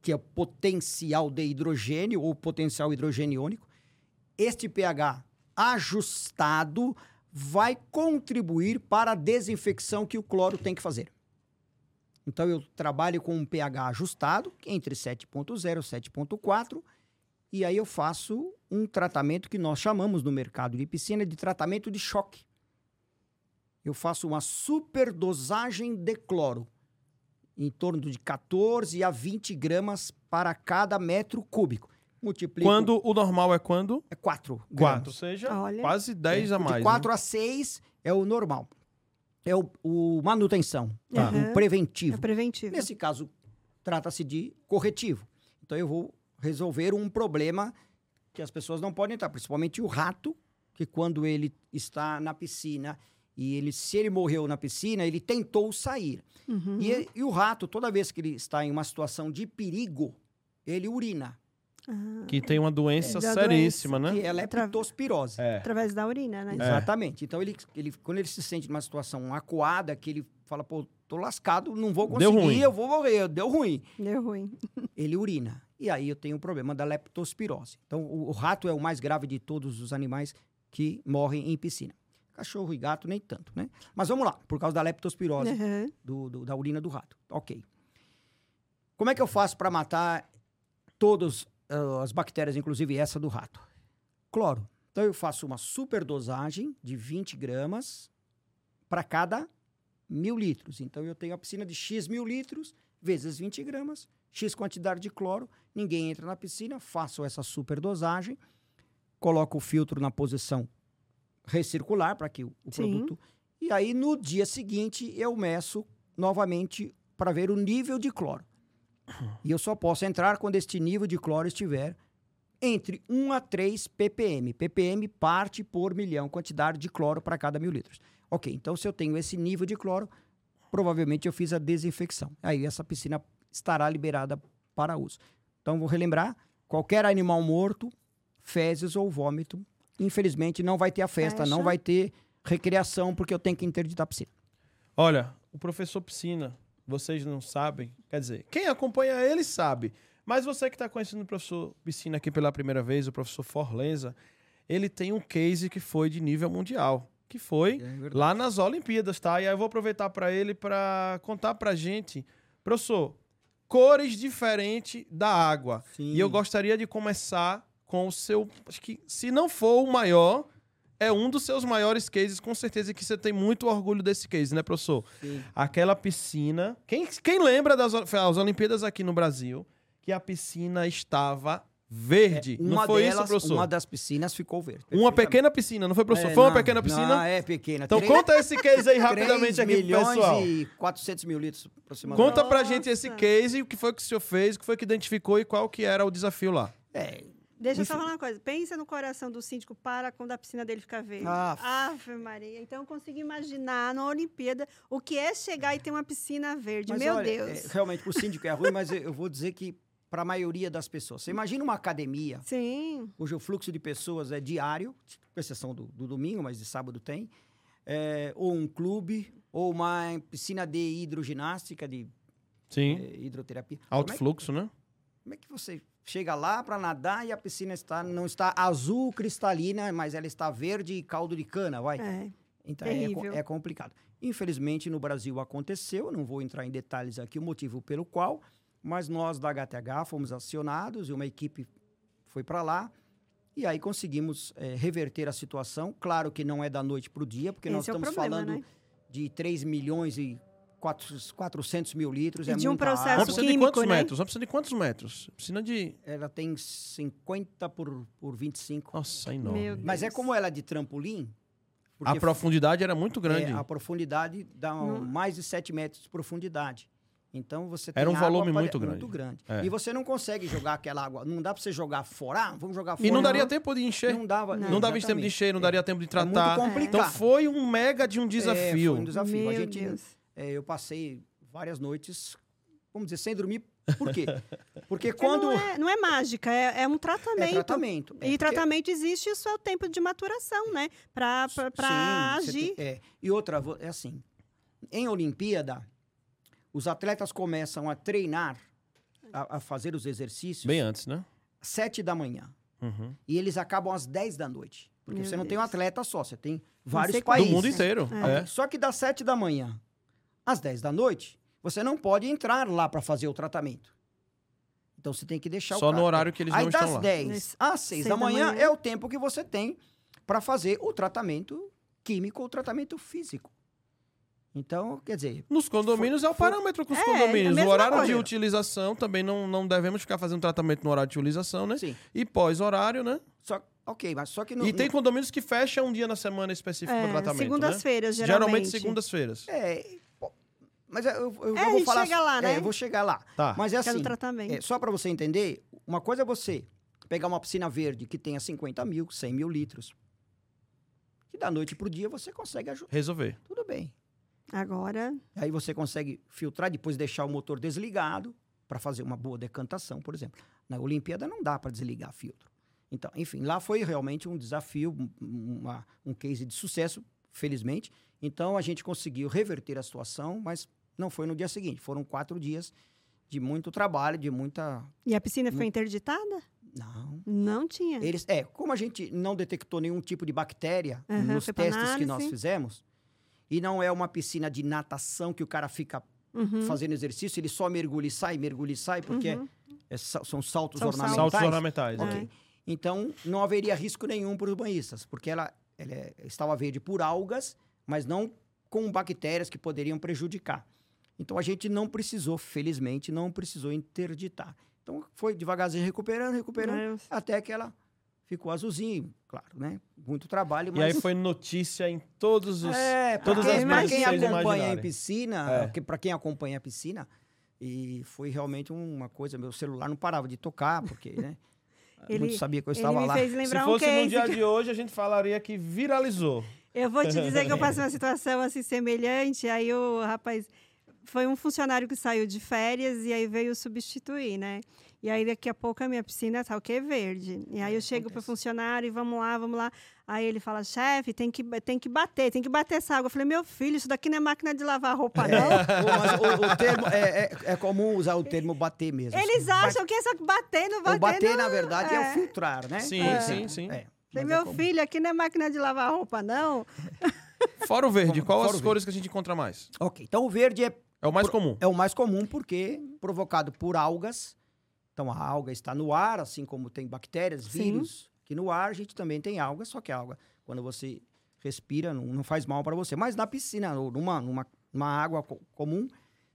que é o potencial de hidrogênio ou potencial hidrogeniônico. Este pH ajustado vai contribuir para a desinfecção que o cloro tem que fazer. Então eu trabalho com um pH ajustado entre 7.0 e 7.4 e aí eu faço um tratamento que nós chamamos no mercado de piscina de tratamento de choque. Eu faço uma superdosagem de cloro, em torno de 14 a 20 gramas para cada metro cúbico. Multiplico. Quando o normal é quando? É 4 4, gramas. ou seja, Olha. quase 10 a mais. De 4 né? a 6 é o normal. É o, o manutenção, Tá. Uhum. o preventivo. É preventivo. Nesse caso, trata-se de corretivo. Então, eu vou resolver um problema que as pessoas não podem entrar, principalmente o rato, que quando ele está na piscina e ele, se ele morreu na piscina, ele tentou sair. Uhum. E, e o rato, toda vez que ele está em uma situação de perigo, ele urina, Ah, Que tem uma doença É, seríssima, né? que é leptospirose. É. através da urina, né? Exatamente. Então, ele, ele, quando ele se sente numa situação acuada, que ele fala, pô, tô lascado, não vou Deu conseguir, ruim. eu vou morrer, deu ruim. Deu ruim. ele urina. E aí eu tenho o problema da leptospirose. Então, o, o rato é o mais grave de todos os animais que morrem em piscina. Cachorro e gato, nem tanto, né? Mas vamos lá, por causa da leptospirose Uhum. do- do- da urina do rato. Ok. Como é que eu faço para matar todas ah, as bactérias, inclusive essa do rato? Cloro. Então, eu faço uma superdosagem de 20 gramas para cada mil litros. Então, eu tenho a piscina de X mil litros, vezes 20 gramas, X quantidade de cloro. Ninguém entra na piscina, faço essa superdosagem, coloco o filtro na posição recircular para que o, o produto. E aí, no dia seguinte, eu meço novamente para ver o nível de cloro. E eu só posso entrar quando este nível de cloro estiver entre 1 a 3 ppm. ppm parte por milhão, quantidade de cloro para cada mil litros. Ok, então se eu tenho esse nível de cloro, provavelmente eu fiz a desinfecção. Aí essa piscina estará liberada para uso. Então vou relembrar: qualquer animal morto, fezes ou vômito, infelizmente não vai ter a festa, Fecha. não vai ter recreação, porque eu tenho que interditar a piscina. Olha, o professor Piscina, vocês não sabem, quer dizer, quem acompanha ele sabe. Mas você que está conhecendo o professor Piscina aqui pela primeira vez, o professor Forlenza, ele tem um case que foi de nível mundial, que foi lá nas Olimpíadas, tá? E aí eu vou aproveitar para ele para contar pra gente, professor, cores diferentes da água. Sim. E eu gostaria de começar com o seu, acho que se não for o maior, é um dos seus maiores cases, com certeza que você tem muito orgulho desse case, né, professor? Sim. Aquela piscina. Quem, quem lembra das as Olimpíadas aqui no Brasil, que a piscina estava verde? não É, Uma foi delas, isso, professor? Uma das piscinas ficou verde. Uma pequena piscina, não foi, professor? É, foi uma não, pequena piscina? Não, é pequena. Então Três- conta esse case aí rapidamente 3 aqui milhões pessoal. e 400 mil litros aproximadamente. Conta pra Nossa. gente esse case, o que foi que o senhor fez, o que foi que identificou e qual que era o desafio lá. É, Deixa eu só falar uma coisa. Pensa no coração do síndico para quando a piscina dele ficar verde. Ah. Ave Maria. Então eu consigo imaginar na Olimpíada o que é chegar e ter uma piscina verde. mas Meu olha, Deus. é, realmente, pro síndico é ruim, mas eu, vou dizer que para a maioria das pessoas. Você imagina uma academia, Sim. cujo fluxo de pessoas é diário, com exceção do, do domingo, mas de sábado tem, é, ou um clube, ou uma piscina de hidroginástica, de Sim. é, hidroterapia. Alto é, fluxo, né? como é que você chega lá para nadar e a piscina está, não está azul cristalina, mas ela está verde e caldo de cana, vai? É. Então é, é complicado. Infelizmente, no Brasil aconteceu, não vou entrar em detalhes aqui o motivo pelo qual, mas nós da HTH fomos acionados e uma equipe foi para lá. E aí conseguimos eh, reverter a situação. Claro que não é da noite para o dia, porque nós Esse é o estamos problema, falando né? de 3 milhões e 4, 400 mil litros. E é de um muita processo Uma água. piscina de químico, quantos né? metros? Uma piscina de quantos metros? Piscina de... Ela tem 50 por, por 25. Nossa, enorme. Meu Mas é como ela é de trampolim. A profundidade era muito É, grande. a profundidade dá um- Não. mais de 7 metros de profundidade. Então você tem Era um volume pra- muito muito grande. É. E você não consegue jogar aquela água. Não dá para você jogar fora. Ah, vamos jogar fora. E não daria tempo de encher. Não dava. Não. Não dava tempo de encher, não daria tempo de É tratar. muito complicado. Então foi um mega de um É, desafio. foi um desafio. Meu a gente, Deus. É, eu passei várias noites, vamos dizer, sem dormir. Por quê? Porque quando Não, é, não é mágica, é, é um tratamento. é tratamento. é, E tratamento existe, isso é o tempo de maturação, né? Você agir. tem- é. E outra, é assim, em Olimpíada, os atletas começam a treinar, a, a fazer os exercícios, Bem antes, né? sete da manhã. Uhum. E eles acabam às 10 da noite. Porque Meu você não tem um atleta só, você tem vários sequência. Do países. mundo inteiro. É. É. Só que das 7 da manhã às 10 da noite, você não pode entrar lá para fazer o tratamento. Então você tem que deixar Só o no cara. horário que eles Aí não das estão lá. 10 Nesse- às 6 seis da da manhã, manhã. é o tempo que você tem para fazer o tratamento químico ou tratamento físico. Então, quer dizer, Nos condomínios é o parâmetro com os É, condomínios. a O horário de coisa. utilização também não, não devemos ficar fazendo tratamento no horário de utilização, né? sim. E pós-horário, né? Só, ok, mas só que no, e tem no- condomínios que fecham um dia na semana específico para É, tratamento. né? segundas-feiras, Geralmente geralmente. segundas-feiras. É, mas eu, eu, eu É, a vou falar. chega lá, é, né? eu vou chegar lá. Tá. Mas é é assim, tratamento. é, só para você entender, uma coisa é você pegar uma piscina verde que tenha 50 mil, 100 mil litros. Que da noite pro dia você consegue ajudar. Resolver. Tudo bem. Agora, Aí você consegue filtrar, depois deixar o motor desligado para fazer uma boa decantação, por exemplo. Na Olimpíada não dá para desligar filtro. Então, enfim, lá foi realmente um desafio, um- uma- um case de sucesso, felizmente. Então a gente conseguiu reverter a situação, mas não foi no dia seguinte. Foram quatro dias de muito trabalho, de muita. e a piscina foi interditada? Não. Não tinha. Eles, é, como a gente não detectou nenhum tipo de bactéria Aham, nos testes que nós fizemos, e não é uma piscina de natação que o cara fica Uhum. fazendo exercício, ele só mergulha e sai, mergulha e sai, porque Uhum. é sa- são saltos São ornamentais. Saltos ornamentais. Ok. né? Ok. Então, não haveria risco nenhum para os banhistas, porque ela, ela é- estava verde por algas, mas não com bactérias que poderiam prejudicar. Então, a gente não precisou, felizmente, não precisou interditar. Então, foi devagarzinho recuperando, recuperando, É, até que ela ficou azulzinho, claro, né? Muito trabalho, E mas... aí foi notícia em todos os. É, todas porque as pra quem acompanha em imaginarem. piscina, É. para quem acompanha a piscina, e foi realmente uma coisa, meu celular não parava de tocar, porque, né? Ele- Muito sabia que eu estava lá. Se lembrar um fosse no dia que- de hoje, a gente falaria que viralizou. Eu vou te dizer que eu passei uma situação assim semelhante. Aí o rapaz foi um funcionário que saiu de férias e aí veio substituir, né? E aí daqui a pouco a minha piscina tá o quê? Verde. E aí eu chego pro acontece. funcionário e vamos lá, vamos lá. Aí ele fala: "Chefe, tem que tem que bater, tem que bater essa água". Eu falei: "Meu filho, isso daqui não é máquina de lavar roupa não". Ô, mas o, o termo, é, é, é comum usar o termo bater mesmo. Eles acham que é só bater, não bater. O bater, não. na verdade, é, é. o filtrar, né? Sim, sim, sim. É, Falei, é meu filho, aqui não é máquina de lavar roupa, não. Fora o verde, qual fora as o verde. cores que a gente encontra mais? Ok, então o verde é É o mais Pro- comum. É o mais comum porque provocado por algas. Então a alga está no ar, assim como tem bactérias, Sim. vírus, que no ar a gente também tem alga, só que a alga, quando você respira, não, não faz mal para você. Mas na piscina, ou numa, numa, numa água co- comum,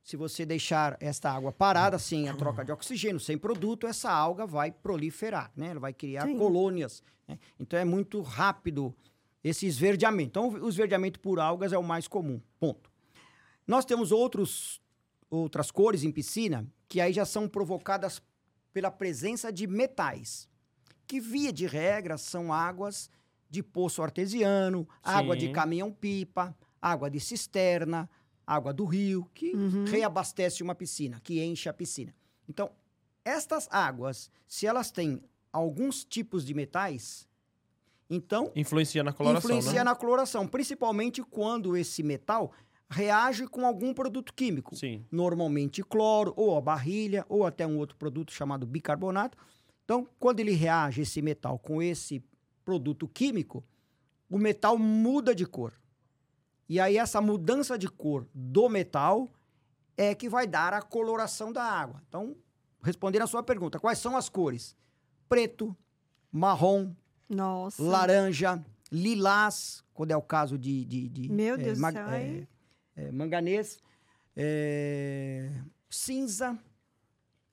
se você deixar esta água parada, sem a troca de oxigênio, sem produto, essa alga vai proliferar, né? Ela vai criar Sim. colônias. né? Então é muito rápido esse esverdeamento. Então o esverdeamento por algas é o mais comum. Ponto. Nós temos outros, outras cores em piscina que aí já são provocadas pela presença de metais, que via de regra são águas de poço artesiano, água de Sim. caminhão-pipa, água de cisterna, água do rio, que Uhum. reabastece uma piscina, que enche a piscina. Então, estas águas, se elas têm alguns tipos de metais, então Influencia na coloração, influencia né? na coloração, principalmente quando esse metal reage com algum produto químico. Sim. Normalmente cloro, ou a barrilha, ou até um outro produto chamado bicarbonato. Então, quando ele reage esse metal com esse produto químico, o metal muda de cor. E aí essa mudança de cor do metal é que vai dar a coloração da água. Então, respondendo a sua pergunta, quais são as cores? Preto, marrom, Nossa. laranja, lilás, quando é o caso de. de, de, Meu eh, Deus do céu, eh, eh, manganês, eh, cinza.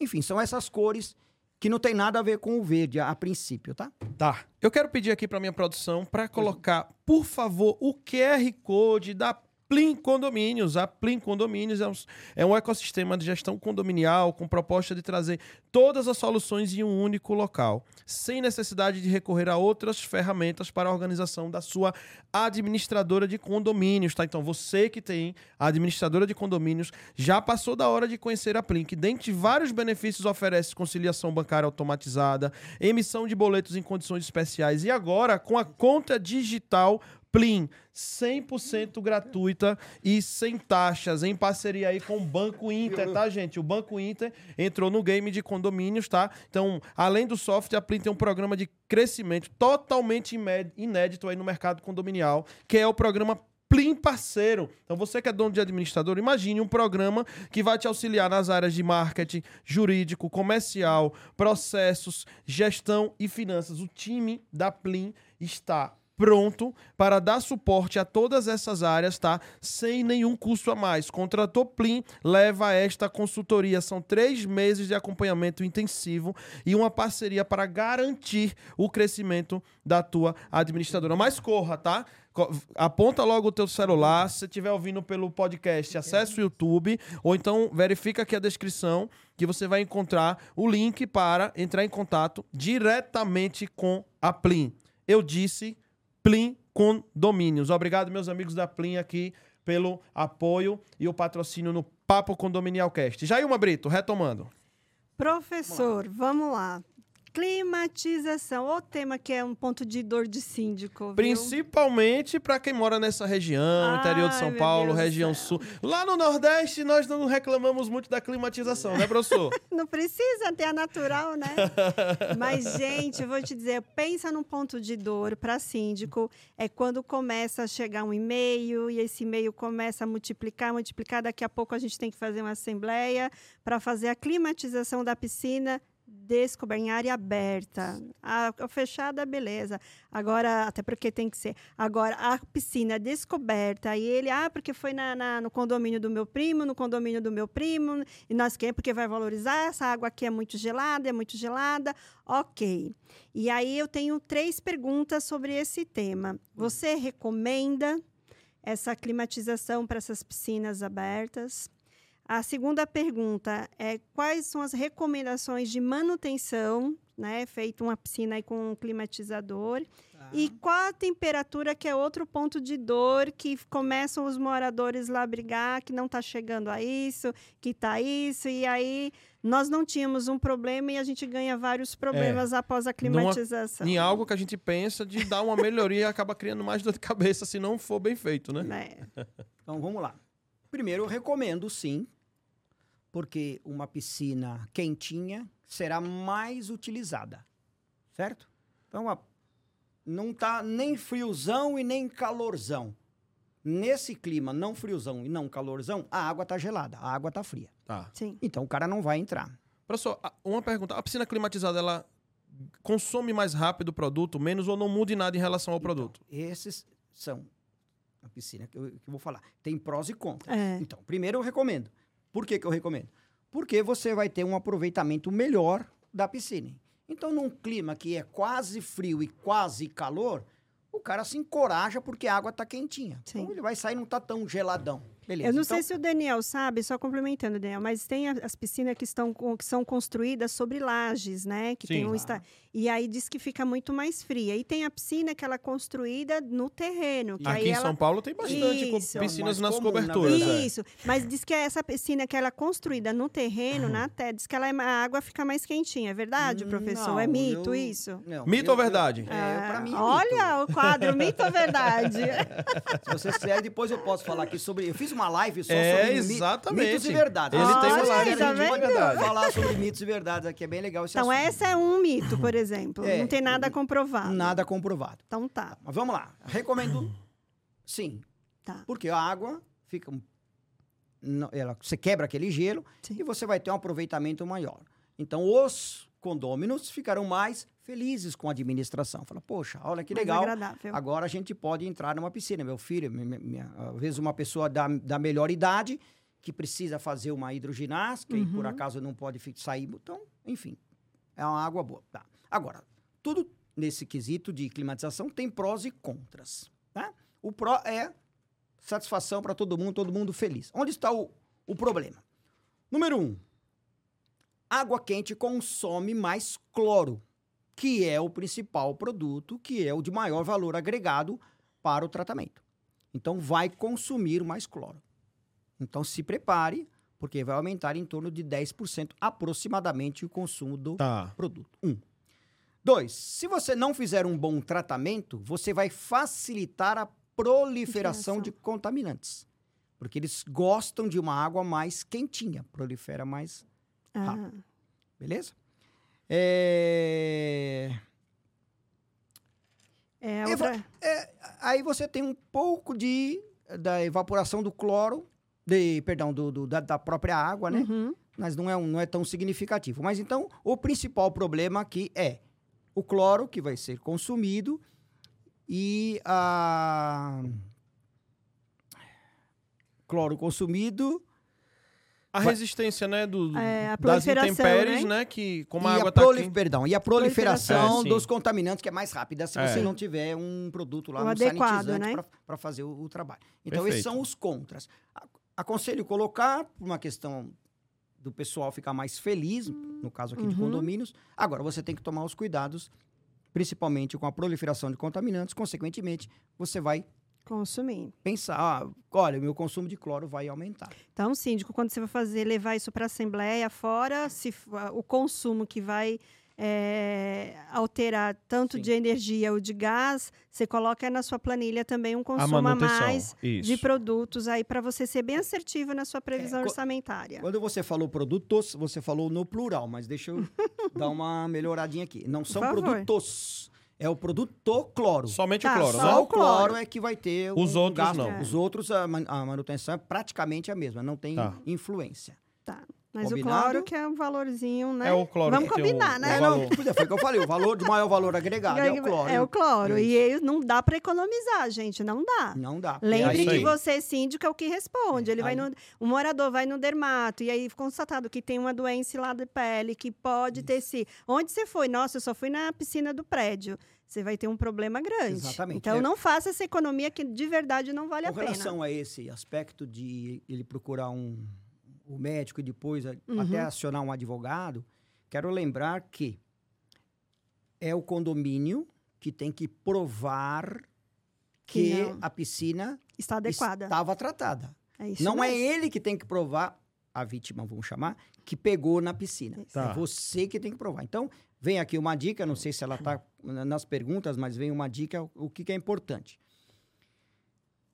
Enfim, são essas cores que não tem nada a ver com o verde a, a princípio, tá? Tá. Eu quero pedir aqui pra minha produção pra colocar, por favor, o QR Code da Plim Condomínios. A Plim Condomínios é um, é um ecossistema de gestão condominial com proposta de trazer todas as soluções em um único local, sem necessidade de recorrer a outras ferramentas para a organização da sua administradora de condomínios, tá? Então, você que tem a administradora de condomínios, já passou da hora de conhecer a Plim, que dentre vários benefícios oferece conciliação bancária automatizada, emissão de boletos em condições especiais e agora com a conta digital Plim, 100% gratuita e sem taxas, em parceria aí com o Banco Inter, tá, gente? O Banco Inter entrou no game de condomínios, tá? Então, além do software, a Plim tem um programa de crescimento totalmente inédito aí no mercado condominial, que é o programa Plim parceiro. Então, você que é dono de administrador, imagine um programa que vai te auxiliar nas áreas de marketing, jurídico, comercial, processos, gestão e finanças. O time da Plim está pronto para dar suporte a todas essas áreas, tá? Sem nenhum custo a mais. Contratou Plim, leva esta consultoria. São três meses de acompanhamento intensivo e uma parceria para garantir o crescimento da tua administradora. Mas corra, tá? Aponta logo o teu celular. Se estiver ouvindo pelo podcast, acesse o YouTube ou então verifica aqui a descrição que você vai encontrar o link para entrar em contato diretamente com a Plim. Eu disse Plim Condomínios. Obrigado, meus amigos da Plim aqui pelo apoio e o patrocínio no Papo Condominial Cast. Jailma Brito, retomando. Professor, vamos lá. Climatização, o tema que é um ponto de dor de síndico. viu? Principalmente para quem mora nessa região, interior de Ai, São Paulo, Deus região sul. Lá no Nordeste, nós não reclamamos muito da climatização, né, professor? Não precisa ter a natural, né? Mas, gente, eu vou te dizer, pensa num ponto de dor para síndico, é quando começa a chegar um e-mail e esse e-mail começa a multiplicar, multiplicar. Daqui a pouco a gente tem que fazer uma assembleia para fazer a climatização da piscina descoberta em área aberta. A, a fechada, beleza. Agora, até porque tem que ser. Agora, a piscina descoberta, e ele, ah, porque foi na, na- no condomínio do meu primo, no condomínio do meu primo, e nós queremos porque vai valorizar, essa água aqui é muito gelada, é muito gelada. Ok. E aí eu tenho três perguntas sobre esse tema. Você recomenda essa climatização para essas piscinas abertas? A segunda pergunta é quais são as recomendações de manutenção, né? Feito uma piscina aí com um climatizador. E qual a temperatura, que é outro ponto de dor, que começam os moradores lá a brigar, que não está chegando a isso, que está isso, e aí nós não tínhamos um problema e a gente ganha vários problemas após a climatização. em algo que a gente pensa de dar uma melhoria e acaba criando mais dor de cabeça se não for bem feito, né? né? Então vamos lá. Primeiro, eu recomendo sim, porque uma piscina quentinha será mais utilizada, certo? Então, a- não tá nem friozão e nem calorzão. Nesse clima não friozão e não calorzão, a água tá gelada, a água tá fria. Tá. Sim. Então o cara não vai entrar. Professor, uma pergunta. A piscina climatizada, ela consome mais rápido o produto, menos ou não muda em nada em relação ao produto? Esses são a piscina que eu, que eu vou falar. Tem prós e contras. É. Então, primeiro eu recomendo. Por que, que eu recomendo? Porque você vai ter um aproveitamento melhor da piscina. Então, num clima que é quase frio e quase calor, o cara se encoraja porque a água tá quentinha. Sim. Então ele vai sair e não tá tão geladão. Beleza. Eu não então, sei se o Daniel sabe, só complementando, Daniel, mas tem as piscinas que, estão, que são construídas sobre lajes, né? Que tem Sim. um esta... E aí diz que fica muito mais fria. E tem a piscina que ela é construída no terreno. Que Aqui aí em ela... São Paulo tem bastante Isso. piscinas Mais nas comum, na coberturas. verdade. é. Isso, mas diz que essa piscina que ela é construída no terreno, na terra, diz que ela é- a água fica mais quentinha. É verdade, professor? não, é mito eu- isso? não, Mito eu- ou verdade? eu- é, pra Ah, mim é Olha mito. o quadro, mito ou verdade? Se você quiser, depois eu posso falar aqui sobre. Eu fiz uma live só É, sobre exatamente. mitos e verdades. Ele Se tem uma live de pode verdade. falar sobre mitos e verdades aqui, é bem legal esse então, assunto. essa é um mito, por exemplo. É, não tem nada comprovado. Nada comprovado. Então tá, Mas vamos lá. Recomendo sim. tá. Porque a água fica. ela, você quebra aquele gelo Sim. e você vai ter um aproveitamento maior. Então, os condôminos ficarão mais felizes com a administração. Fala, poxa, olha que legal. Agora a gente pode entrar numa piscina. Meu filho, mi- mi- minha- às vezes uma pessoa da, da melhor idade que precisa fazer uma hidroginástica e por Uhum. acaso não pode sair. Então, enfim, é uma água boa. Tá. Agora, tudo nesse quesito de climatização tem prós e contras. Tá? O pró é satisfação para todo mundo, todo mundo feliz. Onde está o, o problema? Número um, água quente consome mais cloro, que é o principal produto, que é o de maior valor agregado para o tratamento. Então, vai consumir mais cloro. Então, se prepare, porque vai aumentar em torno de 10% aproximadamente o consumo do Tá. produto. Um. Dois, se você não fizer um bom tratamento, você vai facilitar a proliferação de contaminantes. Porque eles gostam de uma água mais quentinha, prolifera mais Ah, Beleza? É... é outra... Aí você tem um pouco de da evaporação do cloro, de, perdão, do, do- da, da própria água, né? Uhum. Mas não é, um- não é tão significativo. Mas então, o principal problema aqui é o cloro que vai ser consumido e a. Cloro consumido A resistência, né, do, É, a das intempéries, né? né? Que como e a a, água tá proli- aqui... perdão, e a proliferação. É, dos contaminantes, que é mais rápida se É. você não tiver um produto lá O no adequado, sanitizante né? para fazer o, o trabalho. Então, esses Perfeito. são os contras. A- Aconselho colocar, por uma questão do pessoal ficar mais feliz, no caso aqui de Uhum. condomínios. Agora, você tem que tomar os cuidados, principalmente com a proliferação de contaminantes. Consequentemente, você vai Consumir. pensar, ah, olha, o meu consumo de cloro vai aumentar. Então, síndico, quando você vai fazer, levar isso para a Assembleia, fora se, a- o consumo que vai é, alterar tanto Sim. de energia ou de gás, você coloca na sua planilha também um A consumo a manutenção. mais Isso. de produtos aí para você ser bem assertivo na sua previsão É, orçamentária. Quando você falou produtos, você falou no plural, mas deixa eu dar uma melhoradinha aqui. Não são favor. produtos, é o produto cloro. Somente Tá, o cloro, só né? Só o cloro cloro. é que vai ter Os um outros gasto. não. Os outros, a, man- a manutenção é praticamente a mesma, não tem Tá. influência. Tá. Mas Combinado? o cloro que é um valorzinho, né? É o cloro Vamos que tem combinar, o- né? o É, valor. não, é, foi o que eu falei, o valor de maior valor agregado é o cloro. É o cloro. E não dá para economizar, gente. Não dá. Não dá. Lembre isso que você, síndico, é o que responde. Ele vai Aí- no, o morador vai no dermato e aí constatado que tem uma doença lá da pele, que pode ter se. Onde você foi? Nossa, eu só fui na piscina do prédio. Você vai ter um problema grande. Exatamente. Então É- não faça essa economia que de verdade não vale Com a pena. relação a esse aspecto de ele procurar um, o médico e depois a- Uhum. até acionar um advogado, quero lembrar que é o condomínio que tem que provar Que que a piscina Está adequada. estava tratada. É isso Não é mesmo. ele que tem que provar, a vítima, vamos chamar, que pegou na piscina. Tá. É você que tem que provar. Então, vem aqui uma dica, não sei se ela está nas perguntas, mas vem uma dica, o- o que, que é importante.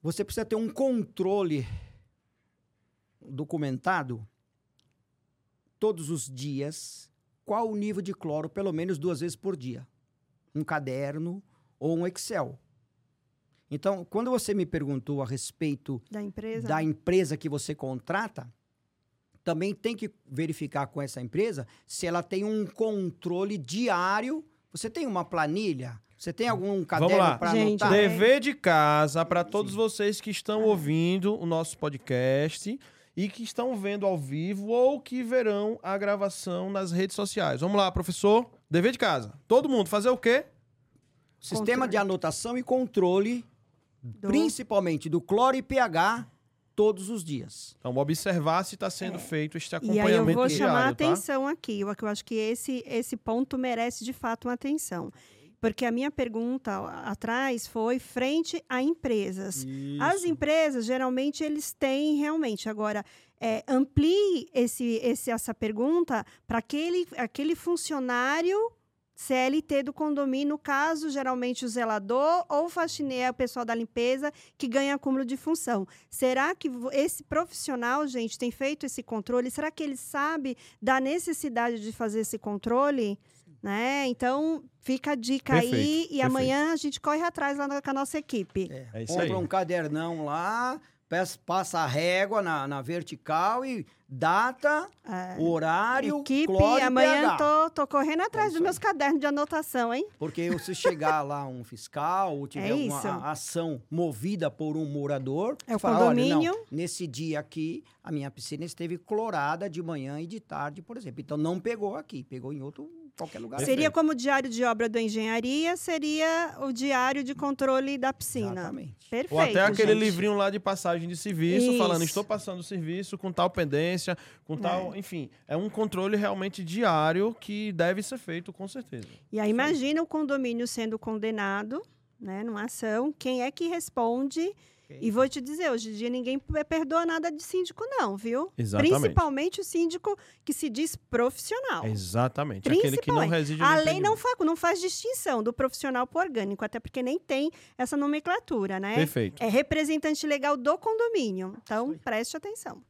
Você precisa ter um controle documentado todos os dias qual o nível de cloro, pelo menos duas vezes por dia. Um caderno ou um Excel. Então, quando você me perguntou a respeito Da empresa. da empresa que você contrata, também tem que verificar com essa empresa se ela tem um controle diário. Você tem uma planilha? Você tem algum caderno para Gente, anotar? deve- Dever de casa para todos vocês que estão ouvindo o nosso podcast e que estão vendo ao vivo ou que verão a gravação nas redes sociais. Vamos lá, professor. Dever de casa. Todo mundo fazer o quê? Sistema Controle. de anotação e controle, Do- principalmente do cloro e pH, todos os dias. Então, observar se está sendo feito este É. E acompanhamento aí eu vou diário, chamar a tá? atenção aqui. Eu, eu acho que esse, esse ponto merece de fato uma atenção. Porque a minha pergunta atrás foi frente a empresas. As empresas, geralmente, eles têm realmente. Agora, é, amplie esse, esse- essa pergunta para aquele, aquele funcionário CLT do condomínio, no caso, geralmente o zelador ou o faxineiro, o pessoal da limpeza, que ganha acúmulo de função. Será que esse profissional, gente, tem feito esse controle? Será que ele sabe da necessidade de fazer esse controle? Né? Então, fica a dica aí Perfeito, e perfeito. amanhã a gente corre atrás lá na- com a nossa equipe. É isso Compra aí. um cadernão lá, passa a régua na, na vertical e data, É. horário, Equipe, cloro e amanhã pH. tô, tô correndo atrás isso dos meus cadernos de anotação, hein? Porque se chegar lá um fiscal ou tiver É alguma isso. a- ação movida por um morador, É o fala, "Olha, não, condomínio." nesse dia aqui, a minha piscina esteve clorada de manhã e de tarde, por exemplo. Então não pegou aqui, pegou em outro qualquer lugar. Seria como o diário de obra do engenharia, seria o diário de controle da piscina. Exatamente. Perfeito. Ou até aquele gente. livrinho lá de passagem de serviço, Isso. falando, estou passando o serviço com tal pendência, com tal. Enfim, é um controle realmente diário que deve ser feito, com certeza. E aí imagina o condomínio sendo condenado, né, numa ação, quem é que responde? E vou te dizer, hoje em dia ninguém perdoa nada de síndico não, viu? Exatamente. Principalmente o síndico que se diz profissional. Exatamente. Aquele que não reside no A lei não, empreendimento. fa não faz distinção do profissional para orgânico, até porque nem tem essa nomenclatura, né? Perfeito. É representante legal do condomínio. Então, preste atenção.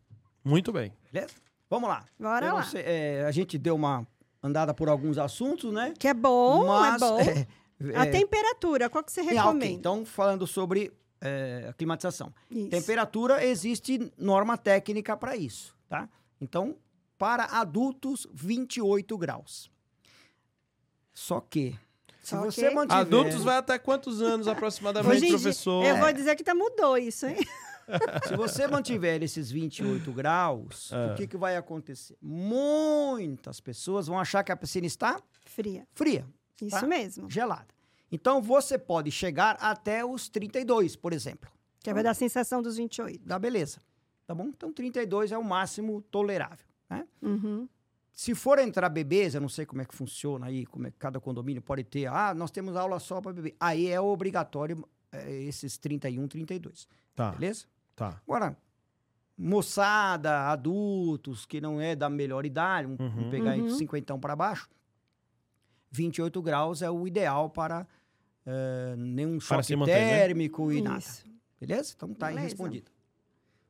Muito bem. Beleza? Vamos lá. Bora lá. sei, é, a gente deu uma andada por alguns assuntos, né? Que é bom, Mas, é bom. é, A é, temperatura, qual que você é, ok. recomenda? Então, falando sobre é, a climatização. Isso. Temperatura, existe norma técnica para isso, tá? Então, para adultos, 28 graus. Só que, se Só você mantiver... Adultos vai até quantos anos aproximadamente, professor? eu vou dizer que tá mudou isso, hein? Se você mantiver esses 28 graus, o que, que vai acontecer? Muitas pessoas vão achar que a piscina está Fria. fria, Isso Tá. mesmo. gelada. Então, você pode chegar até os 32, por exemplo. Que vai dar a sensação dos 28. Dá beleza. Tá bom? Então, 32 é o máximo tolerável. Né? Uhum. Se for entrar bebês, eu não sei como é que funciona aí, como é que cada condomínio pode ter. Ah, nós temos aula só para bebê. Aí é obrigatório é, esses 31, 32. Tá, Beleza? tá. Agora, moçada, adultos, que não é da melhor idade, vamos Uhum. pegar Uhum. entre 50 para baixo, 28 graus é o ideal para eh, nenhum Para choque manter, né? térmico e nada. Isso. Beleza? Então tá aí Beleza. respondido.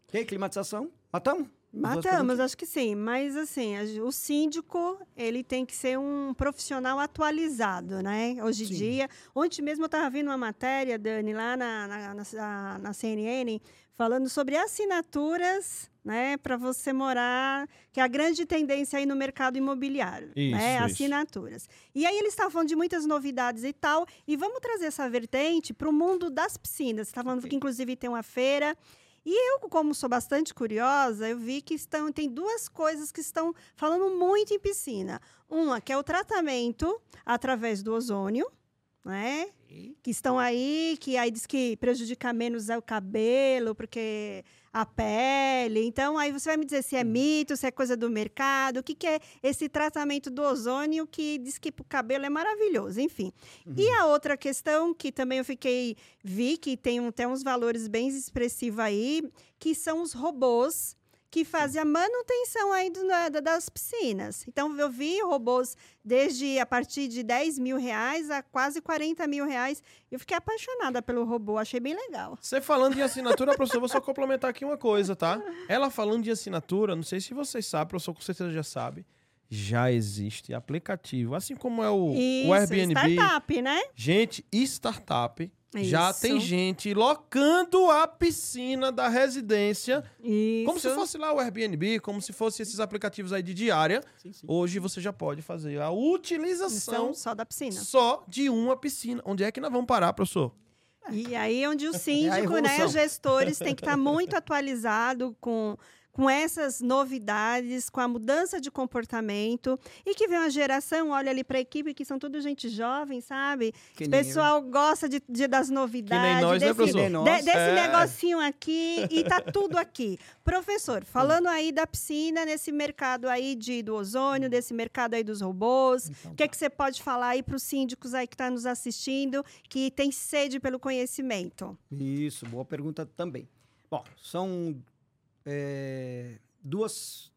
Ok, climatização? Matamos? Matamos, acho que sim. Mas, assim, o síndico, ele tem que ser um profissional atualizado, né? Hoje em dia. Ontem mesmo eu estava vendo uma matéria, Dani, lá na, na, na, na CNN, falando sobre assinaturas, né? Para você morar, que é a grande tendência aí no mercado imobiliário. Isso, né? isso. Assinaturas. E aí eles estavam falando de muitas novidades e tal. E vamos trazer essa vertente para o mundo das piscinas. Estavam falando Ok. que, inclusive, tem uma feira. E eu, como sou bastante curiosa, eu vi que estão, tem duas coisas que estão falando muito em piscina. Uma, que é o tratamento através do ozônio, né? Que estão aí, que aí diz que prejudica menos o cabelo, porque a pele. Então, aí você vai me dizer se é mito, se é coisa do mercado, o que, que é esse tratamento do ozônio que diz que o cabelo é maravilhoso, enfim. E a outra questão que também eu fiquei, vi que tem até uns valores bem expressivos aí, que são os robôs que fazem a manutenção aí do- da- da- das piscinas. Então, eu vi robôs desde a partir de 10 mil reais a quase 40 mil reais. Eu fiquei apaixonada pelo robô, achei bem legal. Você falando de assinatura, professor, vou só complementar aqui uma coisa, tá? Ela falando de assinatura, não sei se vocês sabem, professor com certeza já sabe, já existe aplicativo, assim como é o, Isso, o Airbnb. startup, né? Gente, startup, já Isso. tem gente locando a piscina da residência, Isso. como se fosse lá o Airbnb, como se fosse esses aplicativos aí de diária. Sim, sim. Hoje você já pode fazer a utilização São só da piscina. só de uma piscina. Onde é que nós vamos parar, professor? E aí onde o É síndico, né, os gestores têm que estar muito atualizado com com essas novidades, com a mudança de comportamento e que vem uma geração, olha ali para a equipe que são tudo gente jovem, sabe? Que O nem pessoal gosta de, de- das novidades, nós, né, desse, professor? Que nem nós. de- desse É. negocinho aqui e tá tudo aqui. Professor, falando aí da piscina, nesse mercado aí de, do ozônio, desse mercado aí dos robôs, Então, o que, é que você pode falar aí para os síndicos aí que estão nos assistindo, que tem sede pelo conhecimento? Isso, boa pergunta também. Bom, são é, duas,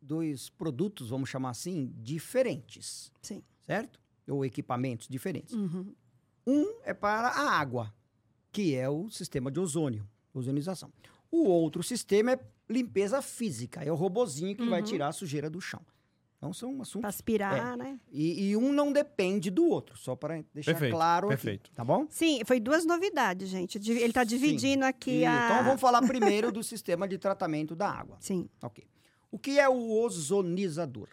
dois produtos, vamos chamar assim, diferentes, Sim. certo? Ou equipamentos diferentes. Uhum. Um é para a água, que é o sistema de ozônio, ozonização. O outro sistema é limpeza física, é o robozinho que vai Uhum. tirar a sujeira do chão. Então são Para assuntos. aspirar, né? E, e um não depende do outro, só para deixar Perfeito, claro perfeito. aqui. Tá bom? Sim, foi duas novidades, gente. Ele está dividindo aqui E- a. Então vamos falar primeiro do sistema de tratamento da água. Sim. Ok. O que é o ozonizador?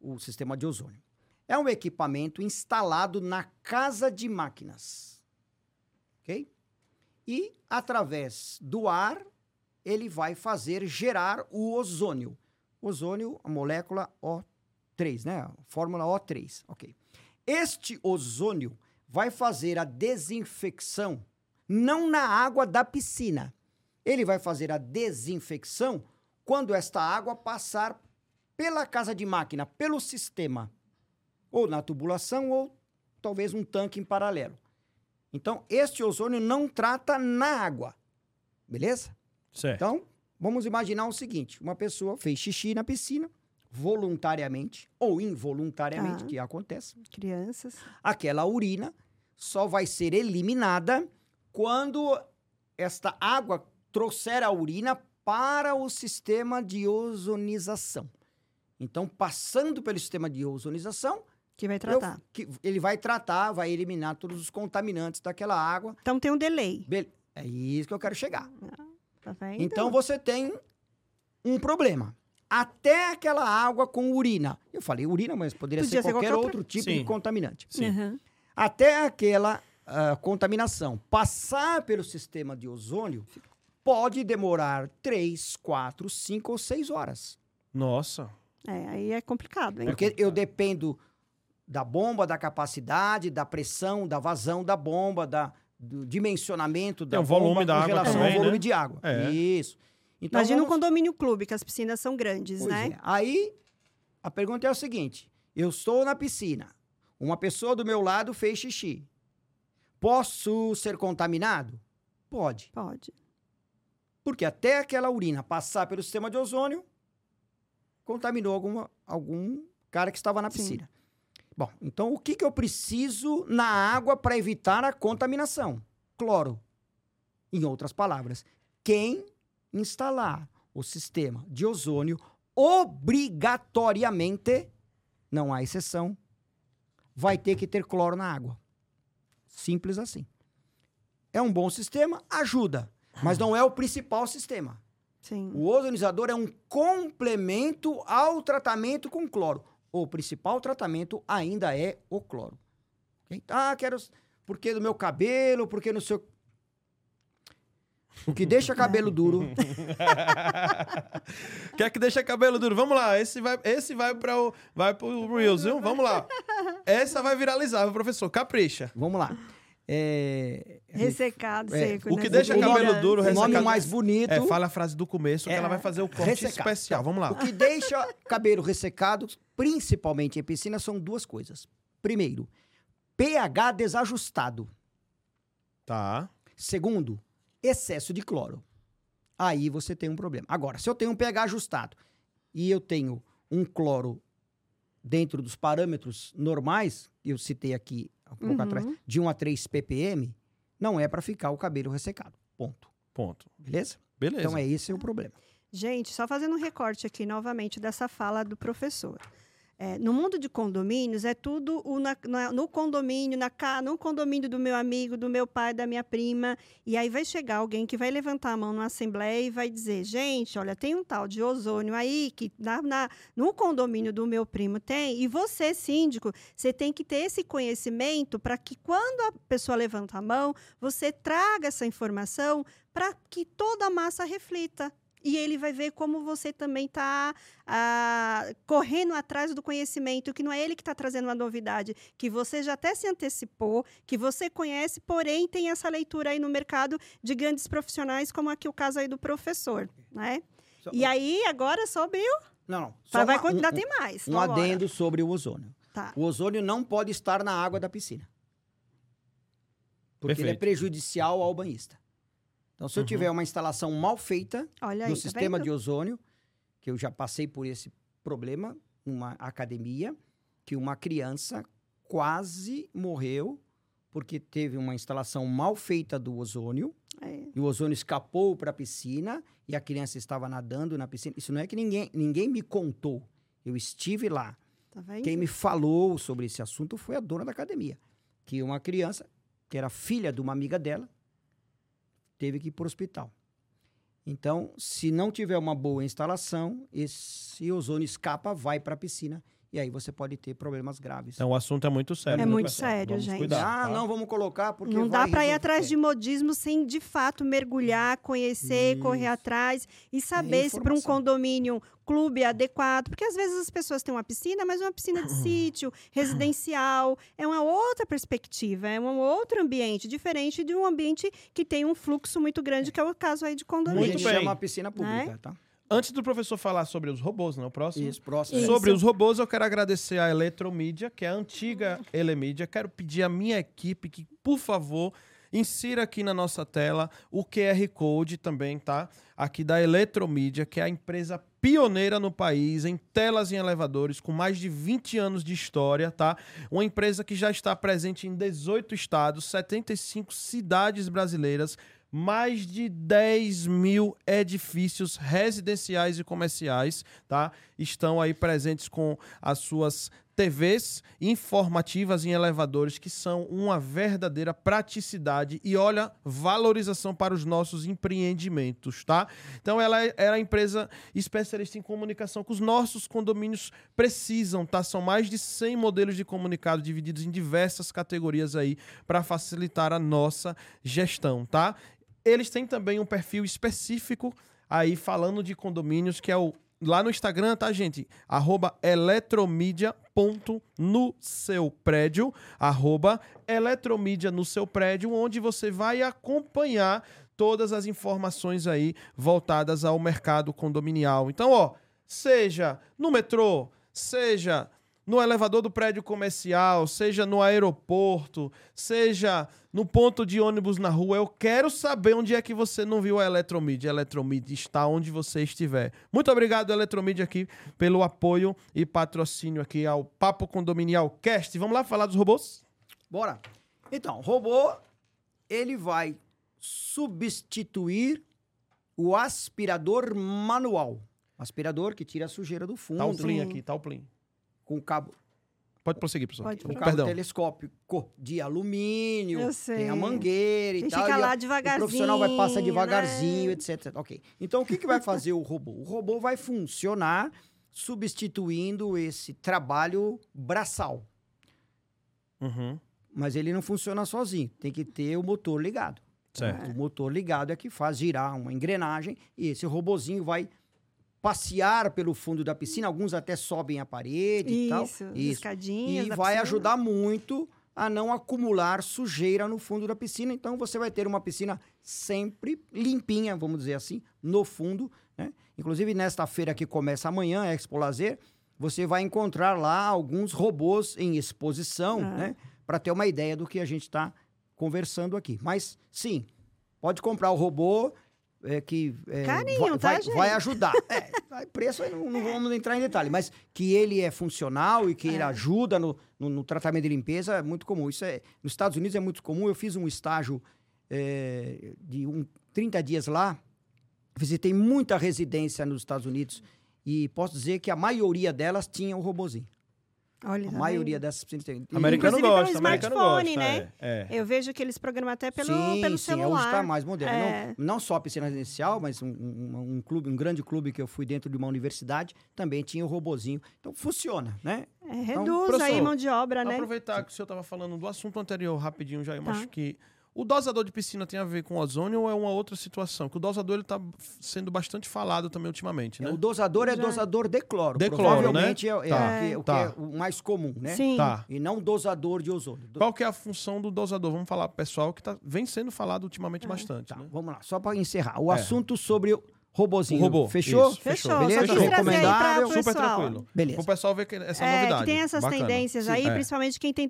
O sistema de ozônio. É um equipamento instalado na casa de máquinas. Ok? E, através do ar, ele vai fazer gerar o ozônio. Ozônio, a molécula O3, né? Fórmula O3. Ok. Este ozônio vai fazer a desinfecção, não na água da piscina. Ele vai fazer a desinfecção quando esta água passar pela casa de máquina, pelo sistema, ou na tubulação, ou talvez um tanque em paralelo. Então, este ozônio não trata na água. Beleza? Certo. Então, vamos imaginar o seguinte: uma pessoa fez xixi na piscina, voluntariamente ou involuntariamente, Tá. que acontece. Crianças. Aquela urina só vai ser eliminada quando esta água trouxer a urina para o sistema de ozonização. Então, passando pelo sistema de ozonização, Que vai eu- tratar. que ele vai tratar, vai eliminar todos os contaminantes daquela água. Então tem um delay. Be- É isso que eu quero chegar. Tá vendo? Então você tem um problema. Até aquela água com urina. Eu falei urina, mas poderia ser ser qualquer qualquer outro tipo Sim. de contaminante. Sim. Uhum. Até aquela ah, contaminação passar pelo sistema de ozônio pode demorar 3, 4, 5 ou 6 horas. Nossa. É, aí é complicado, hein? Porque eu dependo da bomba, da capacidade, da pressão, da vazão da bomba, da, do dimensionamento da Tem o volume bomba da água relação também, ao volume né? de água. É. Isso. Então, Imagina um vamos- condomínio clube, que as piscinas são grandes, Pois né? é. Aí, a pergunta é o seguinte: eu estou na piscina, uma pessoa do meu lado fez xixi. Posso ser contaminado? Pode. Pode. Porque até aquela urina passar pelo sistema de ozônio, contaminou alguma, algum cara que estava na Sim. Bom, então o que, que eu preciso na água para evitar a contaminação? Cloro. Em outras palavras, quem instalar o sistema de ozônio obrigatoriamente, não há exceção, vai ter que ter cloro na água. Simples assim. É um bom sistema, ajuda, mas não é o principal sistema. Sim. O ozonizador é um complemento ao tratamento com cloro. O principal tratamento ainda é o cloro. Ok? Ah, quero. Porque do meu cabelo, porque no seu. O que deixa cabelo duro. Quer que deixa cabelo duro? Vamos lá, esse vai, esse vai para o vai pro Reels, viu? Vamos lá. Essa vai viralizar, professor. Capricha. Vamos lá. É, Ressecado, É, seco. o né? que deixa Sem cabelo brilhante. duro, o nome ressecado- mais bonito. É, fala a frase do começo que É, ela vai fazer o corte ressecado. especial. Vamos lá. O que deixa cabelo ressecado, principalmente em piscina, são duas coisas. Primeiro, pH desajustado. Tá. Segundo, excesso de cloro. Aí você tem um problema. Agora, se eu tenho um pH ajustado e eu tenho um cloro dentro dos parâmetros normais, eu citei aqui há pouco Uhum. atrás, de 1 a 3 ppm, não é para ficar o cabelo ressecado. Ponto. Ponto. Beleza? Beleza. Então é esse o problema. Gente, só fazendo um recorte aqui novamente dessa fala do professor. É, no mundo de condomínios, é tudo na- na- no condomínio, na, no condomínio do meu amigo, do meu pai, da minha prima. E aí vai chegar alguém que vai levantar a mão na assembleia e vai dizer: gente, olha, tem um tal de ozônio aí que na, na- no condomínio do meu primo tem. E você, síndico, você tem que ter esse conhecimento para que quando a pessoa levanta a mão, você traga essa informação para que toda a massa reflita. E ele vai ver como você também está correndo atrás do conhecimento, que não é ele que está trazendo uma novidade, que você já até se antecipou, que você conhece, porém tem essa leitura aí no mercado de grandes profissionais, como aqui o caso aí do professor, né? Só- E aí, agora sobre o... Não, não. Só Vai, uma- vai, um, ainda um- tem mais. um vambora. adendo sobre o ozônio. Tá. O ozônio não pode estar na água da piscina. Porque ele é Perfeito. prejudicial ao banhista. Então, se eu Uhum. tiver uma instalação mal feita Olha aí, no tá sistema vendo? de ozônio, que eu já passei por esse problema numa academia, que uma criança quase morreu porque teve uma instalação mal feita do ozônio É, e o ozônio escapou para a piscina e a criança estava nadando na piscina. Isso não é que ninguém, ninguém me contou. Eu estive lá. tá vendo? Quem me falou sobre esse assunto foi a dona da academia, que uma criança, que era filha de uma amiga dela, teve que ir para o hospital. Então, se não tiver uma boa instalação, esse ozônio escapa, vai para a piscina e aí você pode ter problemas graves. Então o assunto é muito sério. É muito pessoal? sério, Vamos gente. Cuidar, ah, tá? não, vamos colocar porque Não dá para ir atrás de modismo sem de fato mergulhar, conhecer, correr Isso. atrás e saber se para um condomínio, clube adequado, porque às vezes as pessoas têm uma piscina, mas uma piscina de sítio, residencial, é uma outra perspectiva, é um outro ambiente, diferente de um ambiente que tem um fluxo muito grande, que é o caso aí de condomínio. Muito bem. chama a piscina pública, tá? Antes do professor falar sobre os robôs, né? O próximo. Isso, próximo. Isso. Sobre os robôs, eu quero agradecer a Eletromídia, que é a antiga Elemídia. Quero pedir à minha equipe que, por favor, insira aqui na nossa tela o QR Code também, tá? Aqui da Eletromídia, que é a empresa pioneira no país em telas em elevadores, com mais de 20 anos de história, tá? Uma empresa que já está presente em 18 estados, 75 cidades brasileiras, mais de 10 mil edifícios residenciais e comerciais, tá? Estão aí presentes com as suas TVs informativas em elevadores que são uma verdadeira praticidade e olha, valorização para os nossos empreendimentos, tá? Então ela é, ela é a empresa especialista em comunicação que os nossos condomínios precisam, tá? São mais de 100 modelos de comunicado divididos em diversas categorias aí para facilitar a nossa gestão, tá? Eles têm também um perfil específico aí falando de condomínios que é o lá no Instagram, tá, gente? Arroba eletromídia.no seu prédio, arroba eletromídia no seu prédio, onde você vai acompanhar todas as informações aí voltadas ao mercado condominial. Então, ó, seja no metrô, seja no elevador do prédio comercial, seja no aeroporto, seja no ponto de ônibus na rua. Eu quero saber onde é que você não viu a Eletromídia. A Eletromídia está onde você estiver. Muito obrigado, Eletromídia, aqui, pelo apoio e patrocínio aqui ao Papo Condominial Cast. Vamos lá falar dos robôs? Bora. Então, robô, ele vai substituir o aspirador manual. Aspirador que tira a sujeira do fundo. Tá o Plim aqui, tá o Plim. Com cabo Pode prosseguir, professor. Pode um prosseguir. cabo Perdão. telescópico de alumínio, Eu sei. tem a mangueira e Tem tal. ficar e a- lá O devagarzinho. profissional vai passar devagarzinho, né? etc, etc. Ok. Então, o que, que vai fazer o robô? O robô vai funcionar substituindo esse trabalho braçal. Uhum. Mas ele não funciona sozinho. Tem que ter o motor ligado. Certo. O motor ligado é que faz girar uma engrenagem e esse robozinho vai passear pelo fundo da piscina. Alguns até sobem a parede e tal. Isso, Isso. escadinhas. E vai piscina. ajudar muito a não acumular sujeira no fundo da piscina. Então você vai ter uma piscina sempre limpinha, vamos dizer assim, no fundo. Né? Inclusive, nesta feira que começa amanhã, a Expo Lazer, você vai encontrar lá alguns robôs em exposição, Ah. né? Para ter uma ideia do que a gente está conversando aqui. Mas, sim, pode comprar o robô. É, que é, Carinho, vai, tá, vai, gente? vai ajudar. É, preço não, não vamos entrar em detalhe, mas que ele é funcional e que ele É. ajuda no, no, no tratamento de limpeza é muito comum. Isso é, nos Estados Unidos é muito comum. Eu fiz um estágio é, de um, 30 dias lá, visitei muita residência nos Estados Unidos e posso dizer que a maioria delas tinha o robozinho. Olha, A tá maioria vendo? dessas tem. e- Americano Inclusive pelo gosta, americano smartphone, gosta. né? É, é. Eu vejo que eles programam até pelo, sim, pelo sim, celular. hoje está mais moderno. É. Não, não só a piscina residencial, mas um, um- um clube, um grande clube que eu fui dentro de uma universidade, também tinha o robozinho. Então funciona, né? É, reduz aí professor, mão de obra, né? Aproveitar que o senhor estava falando do assunto anterior rapidinho já, eu Tá. acho que o dosador de piscina tem a ver com ozônio ou é uma outra situação? Que o dosador ele tá sendo bastante falado também ultimamente, né? O dosador é Já. dosador de cloro. De cloro, Provavelmente é, é Tá, o que- o que tá. é o mais comum, né? Sim. Tá. E não dosador de ozônio. Do- Qual que é a função do dosador? Vamos falar pro pessoal que tá, vem sendo falado ultimamente bastante, Tá, né? vamos lá, só para encerrar. O É. assunto sobre o robozinho. Robô. Fechou? Isso, Fechou, Beleza? só quis Recomendável. o Super pessoal. tranquilo. Beleza. O pessoal ver que essa É, novidade. que tem essas Bacana. tendências Sim. aí, É. principalmente quem tem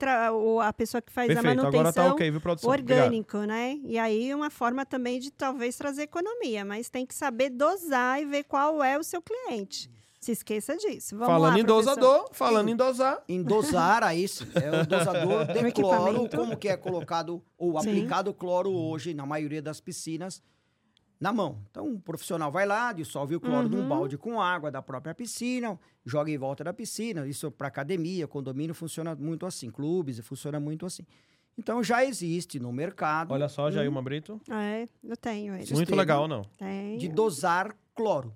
a pessoa que faz a Perfeito, manutenção agora tá ok, viu, produção? Obrigado. orgânico, né? E aí uma forma também de talvez trazer economia, mas tem que saber dosar e ver qual é o seu cliente. Se esqueça disso. Vamos Falando lá, em professor. dosador, falando em dosar, Em dosar, aí sim, é o dosador de cloro, como que é colocado ou Sim. aplicado cloro hoje na maioria das piscinas, na mão. Então, o profissional vai lá, dissolve o cloro num Uhum. balde com água da própria piscina, joga em volta da piscina. Isso para academia, condomínio, funciona muito assim. Clubes, funciona muito assim. Então, já existe no mercado olha só, Jailma Brito. É, eu tenho ele. Muito legal, não? Tenho. de dosar cloro.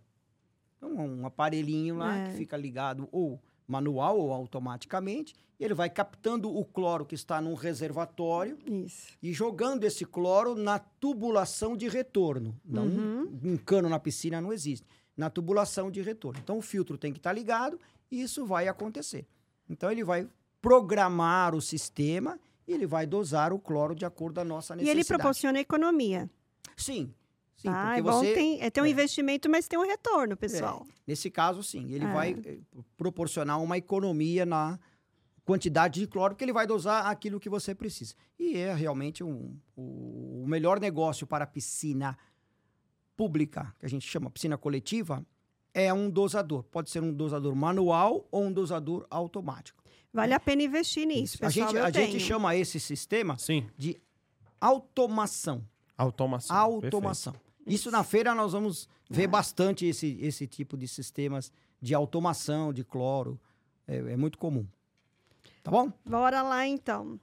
Então, um aparelhinho lá É. que fica ligado ou manual ou automaticamente, e ele vai captando o cloro que está num reservatório Isso. e jogando esse cloro na tubulação de retorno. Não Uhum. um cano na piscina não existe. Na tubulação de retorno. Então o filtro tem que estar ligado e isso vai acontecer. Então ele vai programar o sistema e ele vai dosar o cloro de acordo com a nossa E necessidade. ele proporciona economia. Sim. Sim, porque É bom você tem, é ter um é. investimento, mas tem um retorno, pessoal. Nesse caso, sim, ele É. vai eh, proporcionar uma economia na quantidade de cloro, porque ele vai dosar aquilo que você precisa. E é realmente um, o, o melhor negócio para a piscina pública, que a gente chama piscina coletiva, é um dosador. Pode ser um dosador manual ou um dosador automático. Vale a pena investir nisso, a pessoal. gente, eu a gente chama esse sistema Sim. de automação. Automação. automação. Isso na feira nós vamos ver É. bastante esse, esse tipo de sistemas de automação de cloro. É, é muito comum. Tá bom? Bora lá, então.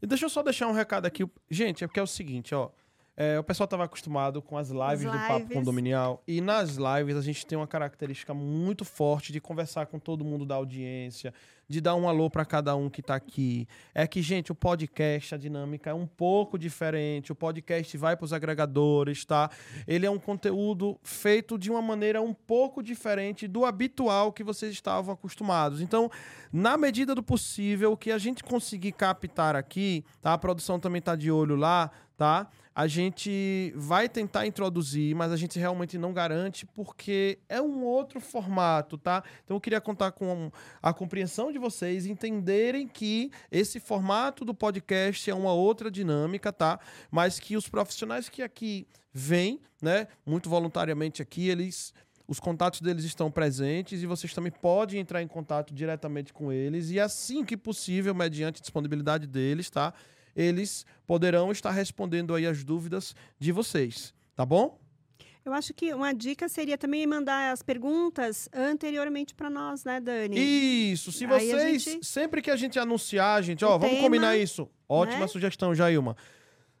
E deixa eu só deixar um recado aqui. Gente, é porque é o seguinte, ó. É, o pessoal estava acostumado com as lives, do Papo lives. Condominial. E nas lives a gente tem uma característica muito forte de conversar com todo mundo da audiência, de dar um alô para cada um que está aqui. É que, gente, o podcast, a dinâmica é um pouco diferente. O podcast vai para os agregadores, tá? Ele é um conteúdo feito de uma maneira um pouco diferente do habitual que vocês estavam acostumados. Então, na medida do possível, o que a gente conseguir captar aqui, tá? A produção também tá de olho lá, tá? A gente vai tentar introduzir, mas a gente realmente não garante porque é um outro formato, tá? Então eu queria contar com a compreensão de vocês entenderem que esse formato do podcast é uma outra dinâmica, tá? Mas que os profissionais que aqui vêm, né, muito voluntariamente aqui, eles os contatos deles estão presentes e vocês também podem entrar em contato diretamente com eles e assim que possível, mediante disponibilidade deles, tá? Eles poderão estar respondendo aí as dúvidas de vocês, tá bom? Eu acho que uma dica seria também mandar as perguntas anteriormente para nós, né, Dani? Isso, se vocês, gente- sempre que a gente anunciar, gente, ó, O vamos tema, combinar isso. Ótima né? sugestão, Jailma.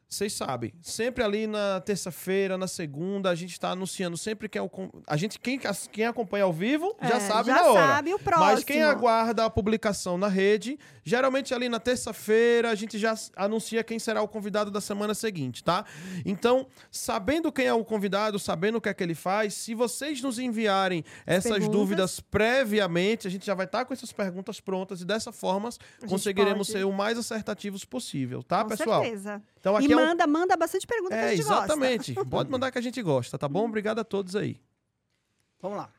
Vocês sabem, sempre ali na terça-feira, na segunda, a gente está anunciando sempre que é o. A gente, quem, quem acompanha ao vivo, já É, sabe já na hora. sabe o próximo. Mas quem aguarda a publicação na rede, geralmente ali na terça-feira, a gente já anuncia quem será o convidado da semana seguinte, tá? Então, sabendo quem é o convidado, sabendo o que é que ele faz, se vocês nos enviarem essas perguntas. dúvidas previamente, a gente já vai estar com essas perguntas prontas e dessa forma conseguiremos pode- ser o mais acertativos possível, tá, Com pessoal? certeza. Então aqui e é um manda, manda bastante pergunta que a é, gente gosta. exatamente. Pode mandar que a gente gosta, tá bom? Obrigado a todos aí. Vamos lá.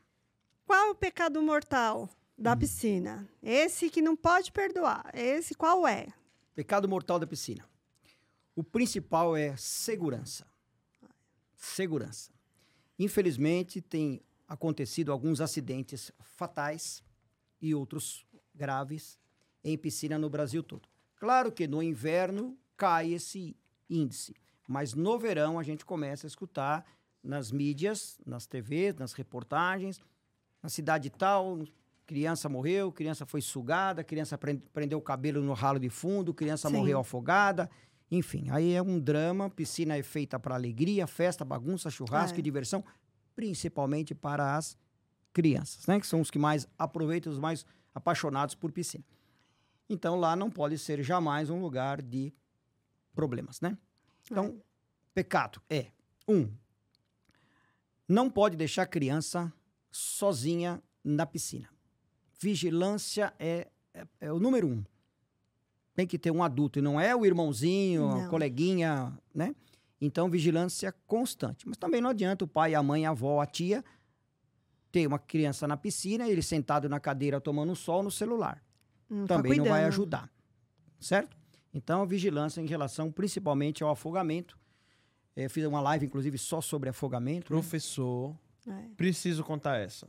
Qual é o pecado mortal da Hum. piscina? Esse que não pode perdoar. Esse qual é? Pecado mortal da piscina. O principal é segurança. Segurança. Infelizmente, tem acontecido alguns acidentes fatais e outros graves em piscina no Brasil todo. Claro que no inverno cai esse índice, mas no verão a gente começa a escutar nas mídias, nas TVs, nas reportagens, na cidade tal, criança morreu, criança foi sugada, criança pren- prendeu o cabelo no ralo de fundo, criança Sim. morreu afogada. Enfim, aí é um drama. Piscina é feita para alegria, festa, bagunça, churrasco É. e diversão, principalmente para as crianças, né? Que são os que mais aproveitam, os mais apaixonados por piscina. Então lá não pode ser jamais um lugar de problemas, né? Então, pecado é um, não pode deixar a criança sozinha na piscina. Vigilância é, é, é o número um. Tem que ter um adulto, e não é o irmãozinho, a Não. coleguinha, né? Então, vigilância constante. Mas também não adianta o pai, a mãe, a avó, a tia ter uma criança na piscina, ele sentado na cadeira tomando sol no celular. Não tá Também não vai ajudar. Certo? Então, vigilância em relação principalmente ao afogamento. Eh, fiz uma live, inclusive, só sobre afogamento. né? Professor, É. preciso contar essa.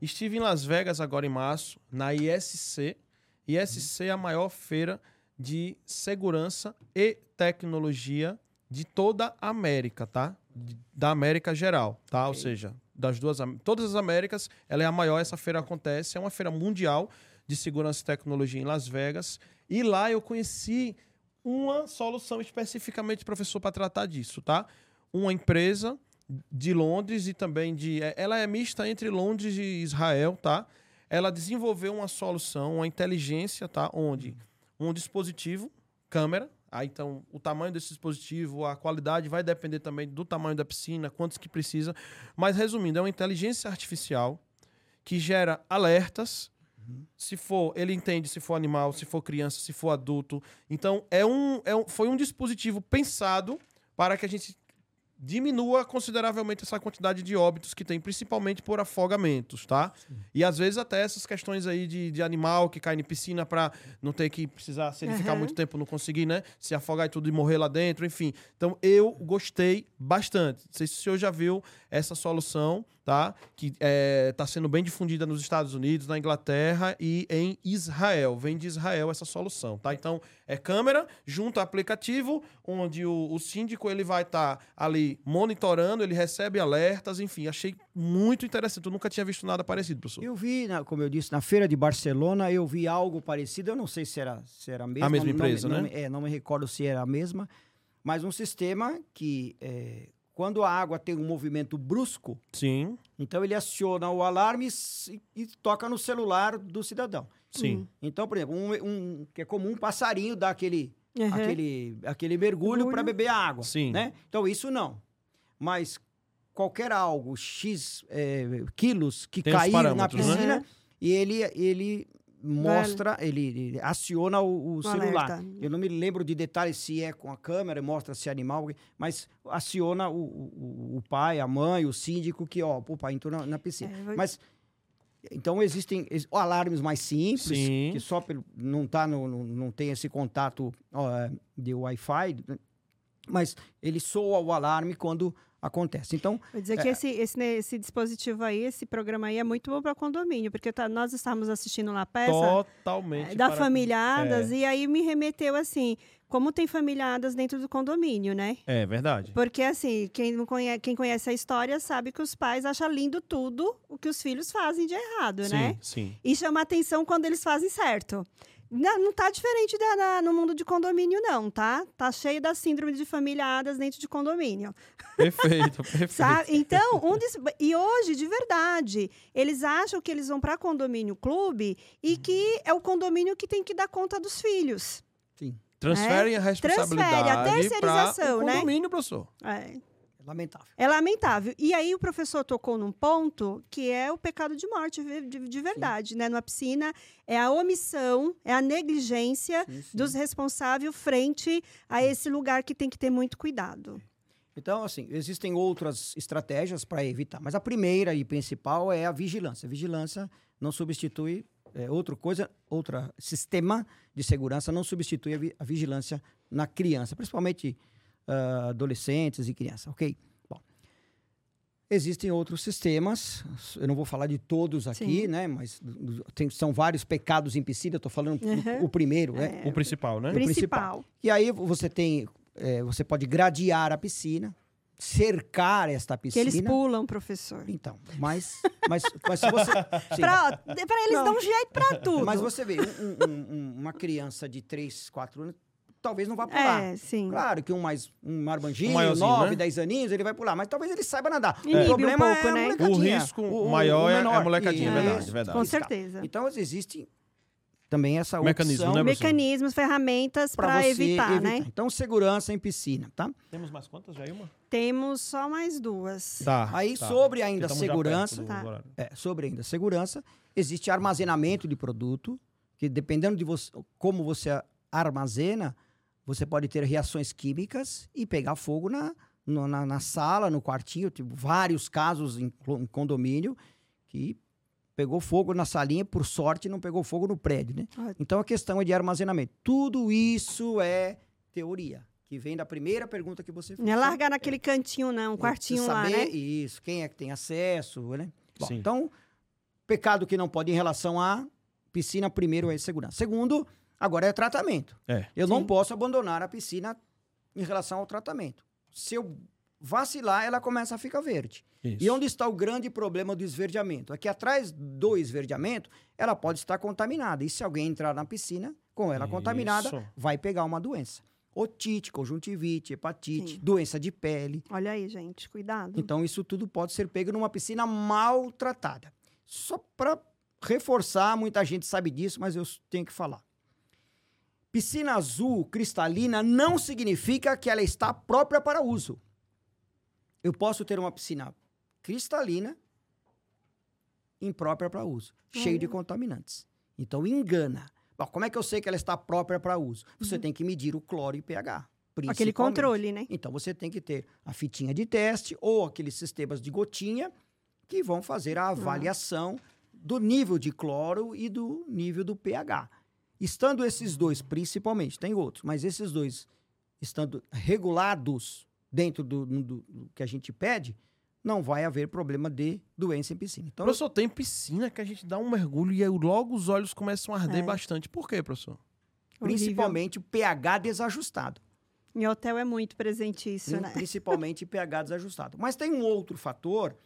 Estive em Las Vegas agora em março, na ISC. ISC é a maior feira de segurança e tecnologia de toda a América, tá? Da América geral, tá? Ou Ok. seja, das duas, todas as Américas, ela é a maior, essa feira acontece, é uma feira mundial de segurança e tecnologia em Las Vegas. E lá eu conheci uma solução especificamente, professor, para tratar disso, tá? Uma empresa de Londres e também de. é- Ela é mista entre Londres e Israel, tá? Ela desenvolveu uma solução, uma inteligência, tá? Onde um dispositivo, câmera, aí então o tamanho desse dispositivo, a qualidade vai depender também do tamanho da piscina, quantos que precisa. Mas resumindo, é uma inteligência artificial que gera alertas. Se for, ele entende se for animal, se for criança, se for adulto. Então, é um, é um, foi um dispositivo pensado para que a gente diminua consideravelmente essa quantidade de óbitos que tem, principalmente por afogamentos, tá? E às vezes até essas questões aí de, de animal que cai em piscina para não ter que precisar, se ele ficar Aham. muito tempo não conseguir, né? Se afogar e tudo e morrer lá dentro, enfim. Então eu gostei bastante. Não sei se o senhor já viu essa solução, tá? Que está sendo bem difundida nos Estados Unidos, na Inglaterra e em Israel. Vem de Israel essa solução, tá? Então, é câmera junto ao aplicativo, onde o, o síndico ele vai estar tá ali monitorando, ele recebe alertas, enfim, achei muito interessante. Eu nunca tinha visto nada parecido, professor. Eu vi, na- como eu disse, na feira de Barcelona, eu vi algo parecido. Eu não sei se era, se era a mesma. A mesma não- não- empresa, não né? me- É, não me recordo se era a mesma. Mas um sistema que, é, quando a água tem um movimento brusco, Sim, então ele aciona o alarme e, e toca no celular do cidadão. sim. Então, por exemplo, um, um- que é comum um passarinho dar aquele, Uhum. aquele, aquele mergulho para beber a água. Sim. Né? Então, isso não. Mas qualquer algo, X é, quilos, que Tem cair na né? piscina, Uhum. e ele, ele mostra, ele, ele aciona o, o celular. alerta. Eu não me lembro de detalhes se é com a câmera, mostra se é animal, mas aciona o, o, o pai, a mãe, o síndico, que, ó, o pai entrou na, na piscina. É, vai- Mas então existem ex- alarmes mais simples, Sim. que só pelo, não tá no, no- não tem esse contato ó, de Wi-Fi, mas ele soa o alarme quando acontece. Então, Vou dizer que esse, esse, né, esse dispositivo aí, esse programa aí é muito bom para condomínio, porque tá- nós estávamos assistindo lá a peça Totalmente. é, da para- Famíliadas, é. e aí me remeteu assim, como tem famíliadas dentro do condomínio, né? É verdade. Porque, assim, quem, não conhece, quem conhece a história sabe que os pais acham lindo tudo o que os filhos fazem de errado, sim, né? sim. E chama atenção quando eles fazem certo. Não, não tá diferente da- da- no mundo de condomínio, não, tá? Tá cheio da síndrome de famíliadas dentro de condomínio. Perfeito, perfeito. Sabe? Então, um des- e hoje, de verdade, eles acham que eles vão para condomínio clube e que é o condomínio que tem que dar conta dos filhos. sim, Transferem a Transfere, a responsabilidade terceirização, para o né? condomínio, professor. É. lamentável. É lamentável. E aí o professor tocou num ponto que é o pecado de morte de, de- de verdade, né? Numa piscina é a omissão, é a negligência Sim, sim. dos responsáveis frente a esse lugar que tem que ter muito cuidado. Então, assim, existem outras estratégias para evitar, mas a primeira e principal é a vigilância. A vigilância não substitui é, outra coisa, outro sistema de segurança não substitui a, vi- a vigilância na criança, principalmente ah, adolescentes e crianças, ok? Bom, existem outros sistemas, eu não vou falar de todos aqui, Sim. né? Mas tem- são vários pecados em piscina, estou falando do- Uhum. o primeiro, né? O principal, né? Pri- Principal. E aí você tem, é, você pode gradear a piscina, cercar esta Que piscina. eles pulam, professor. Então, mas, mas, mas se você, pra eles Não. dar um jeito pra tudo. mas você vê, um- um- um- uma criança de 3, 4 anos, talvez não vá pular. É, sim. Claro que um mais um marmanjinho, Um maiorzinho, 9, né? 10 aninhos, ele vai pular, mas talvez ele saiba nadar. Um o problema pouco, é a né? O risco maior é a menor. molecadinha, é verdade, Isso. verdade. Com certeza. Então existe também essa Mecanismo, opção né, professor? Mecanismos, ferramentas para você evitar, né? Então segurança em piscina, tá? Temos mais quantas, Jailma? Temos só mais duas. Tá. Aí tá. sobre ainda já segurança, do Tá. É, sobre ainda segurança, existe armazenamento de produto, que dependendo de você, como você armazena, você pode ter reações químicas e pegar fogo na, no- na, na sala, no quartinho. Tipo, vários casos em, em condomínio que pegou fogo na salinha, por sorte não pegou fogo no prédio, né? Ah. Então a questão é de armazenamento. Tudo isso é teoria, que vem da primeira pergunta que você fez. Não é largar naquele cantinho, não, um quartinho Precisa lá, saber né? Isso, quem é que tem acesso, né? Bom, Sim. então, pecado que não pode em relação à piscina, primeiro é segurança. Segundo, agora é tratamento. É. Eu não Sim. posso abandonar a piscina em relação ao tratamento. Se eu vacilar, ela começa a ficar verde. Isso. E onde está o grande problema do esverdeamento? É que atrás do esverdeamento, ela pode estar contaminada. E se alguém entrar na piscina com ela contaminada, Isso. vai pegar uma doença. Otite, conjuntivite, hepatite, Sim. doença de pele. Olha aí, gente, cuidado. Então, isso tudo pode ser pego numa piscina maltratada. Só para reforçar, muita gente sabe disso, mas eu tenho que falar. Piscina azul cristalina não significa que ela está própria para uso. Eu posso ter uma piscina cristalina imprópria para uso, cheio de Olha. contaminantes. Então, engana. Bom, como é que eu sei que ela está própria para uso? Você Uhum. tem que medir o cloro e pH. Aquele controle, né? Então você tem que ter a fitinha de teste ou aqueles sistemas de gotinha que vão fazer a avaliação do nível de cloro e do nível do pH. Estando esses dois, principalmente, tem outros, mas esses dois estando regulados dentro do, do- do que a gente pede, não vai haver problema de doença em piscina. Então, Professor, tem piscina que a gente dá um mergulho e aí logo os olhos começam a arder É. bastante. Por quê, professor? principalmente o pH desajustado. Em hotel é muito presente isso, Hum, né? Principalmente pH desajustado. Mas tem um outro fator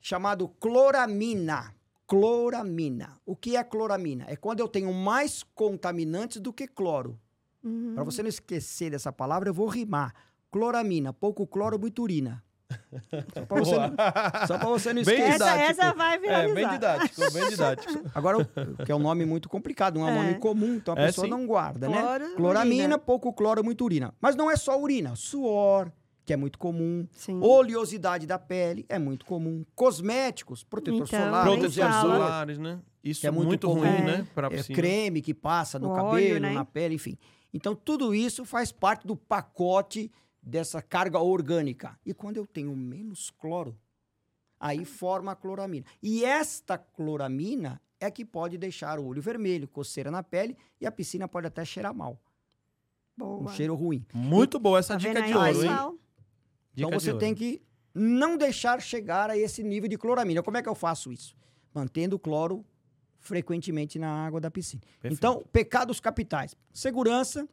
chamado cloramina. Cloramina. O que é cloramina? É quando eu tenho mais contaminantes do que cloro. Uhum. Para você não esquecer dessa palavra, eu vou rimar. Cloramina, pouco cloro, muita urina. Só para você, não- só pra você não Bem esquecer. Essa, didático. essa vai viralizar. É, bem didático, bem didático. Agora, que é um nome muito complicado, não é um É. nome comum, então a É, pessoa sim. não guarda, né? Cloro, Cloramina, urina. pouco cloro, muita urina. Mas não é só urina, suor, que é muito comum, Sim. oleosidade da pele, é muito comum, cosméticos, protetor Então, solar, bronzeador, solares, né? Isso Que é é muito muito, comum. ruim, É. né? Pra é, creme que passa no O cabelo, óleo, né? na pele, enfim. Então, tudo isso faz parte do pacote dessa carga orgânica. E quando eu tenho menos cloro, aí forma a cloramina. E esta cloramina é que pode deixar o olho vermelho, coceira na pele e a piscina pode até cheirar mal, um Boa. cheiro ruim. Muito boa essa Tá dica de ouro, hein? Então Dica de você tem que não deixar chegar a esse nível de cloramina. Como é que eu faço isso? Mantendo o cloro frequentemente na água da piscina. Perfeito. Então, pecados capitais. Segurança,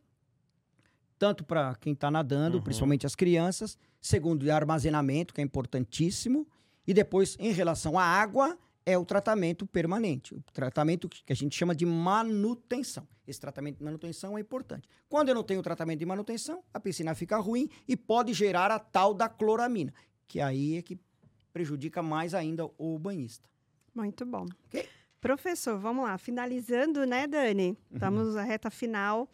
tanto para quem está nadando, Uhum. principalmente as crianças. Segundo, armazenamento, que é importantíssimo. E depois, em relação à água, é o tratamento permanente. O tratamento que a gente chama de manutenção. Esse tratamento de manutenção é importante. Quando eu não tenho tratamento de manutenção, a piscina fica ruim e pode gerar a tal da cloramina, que aí é que prejudica mais ainda o banhista. Muito bom. Ok. Professor, vamos lá. Finalizando, né, Dani? Uhum. Estamos na reta final.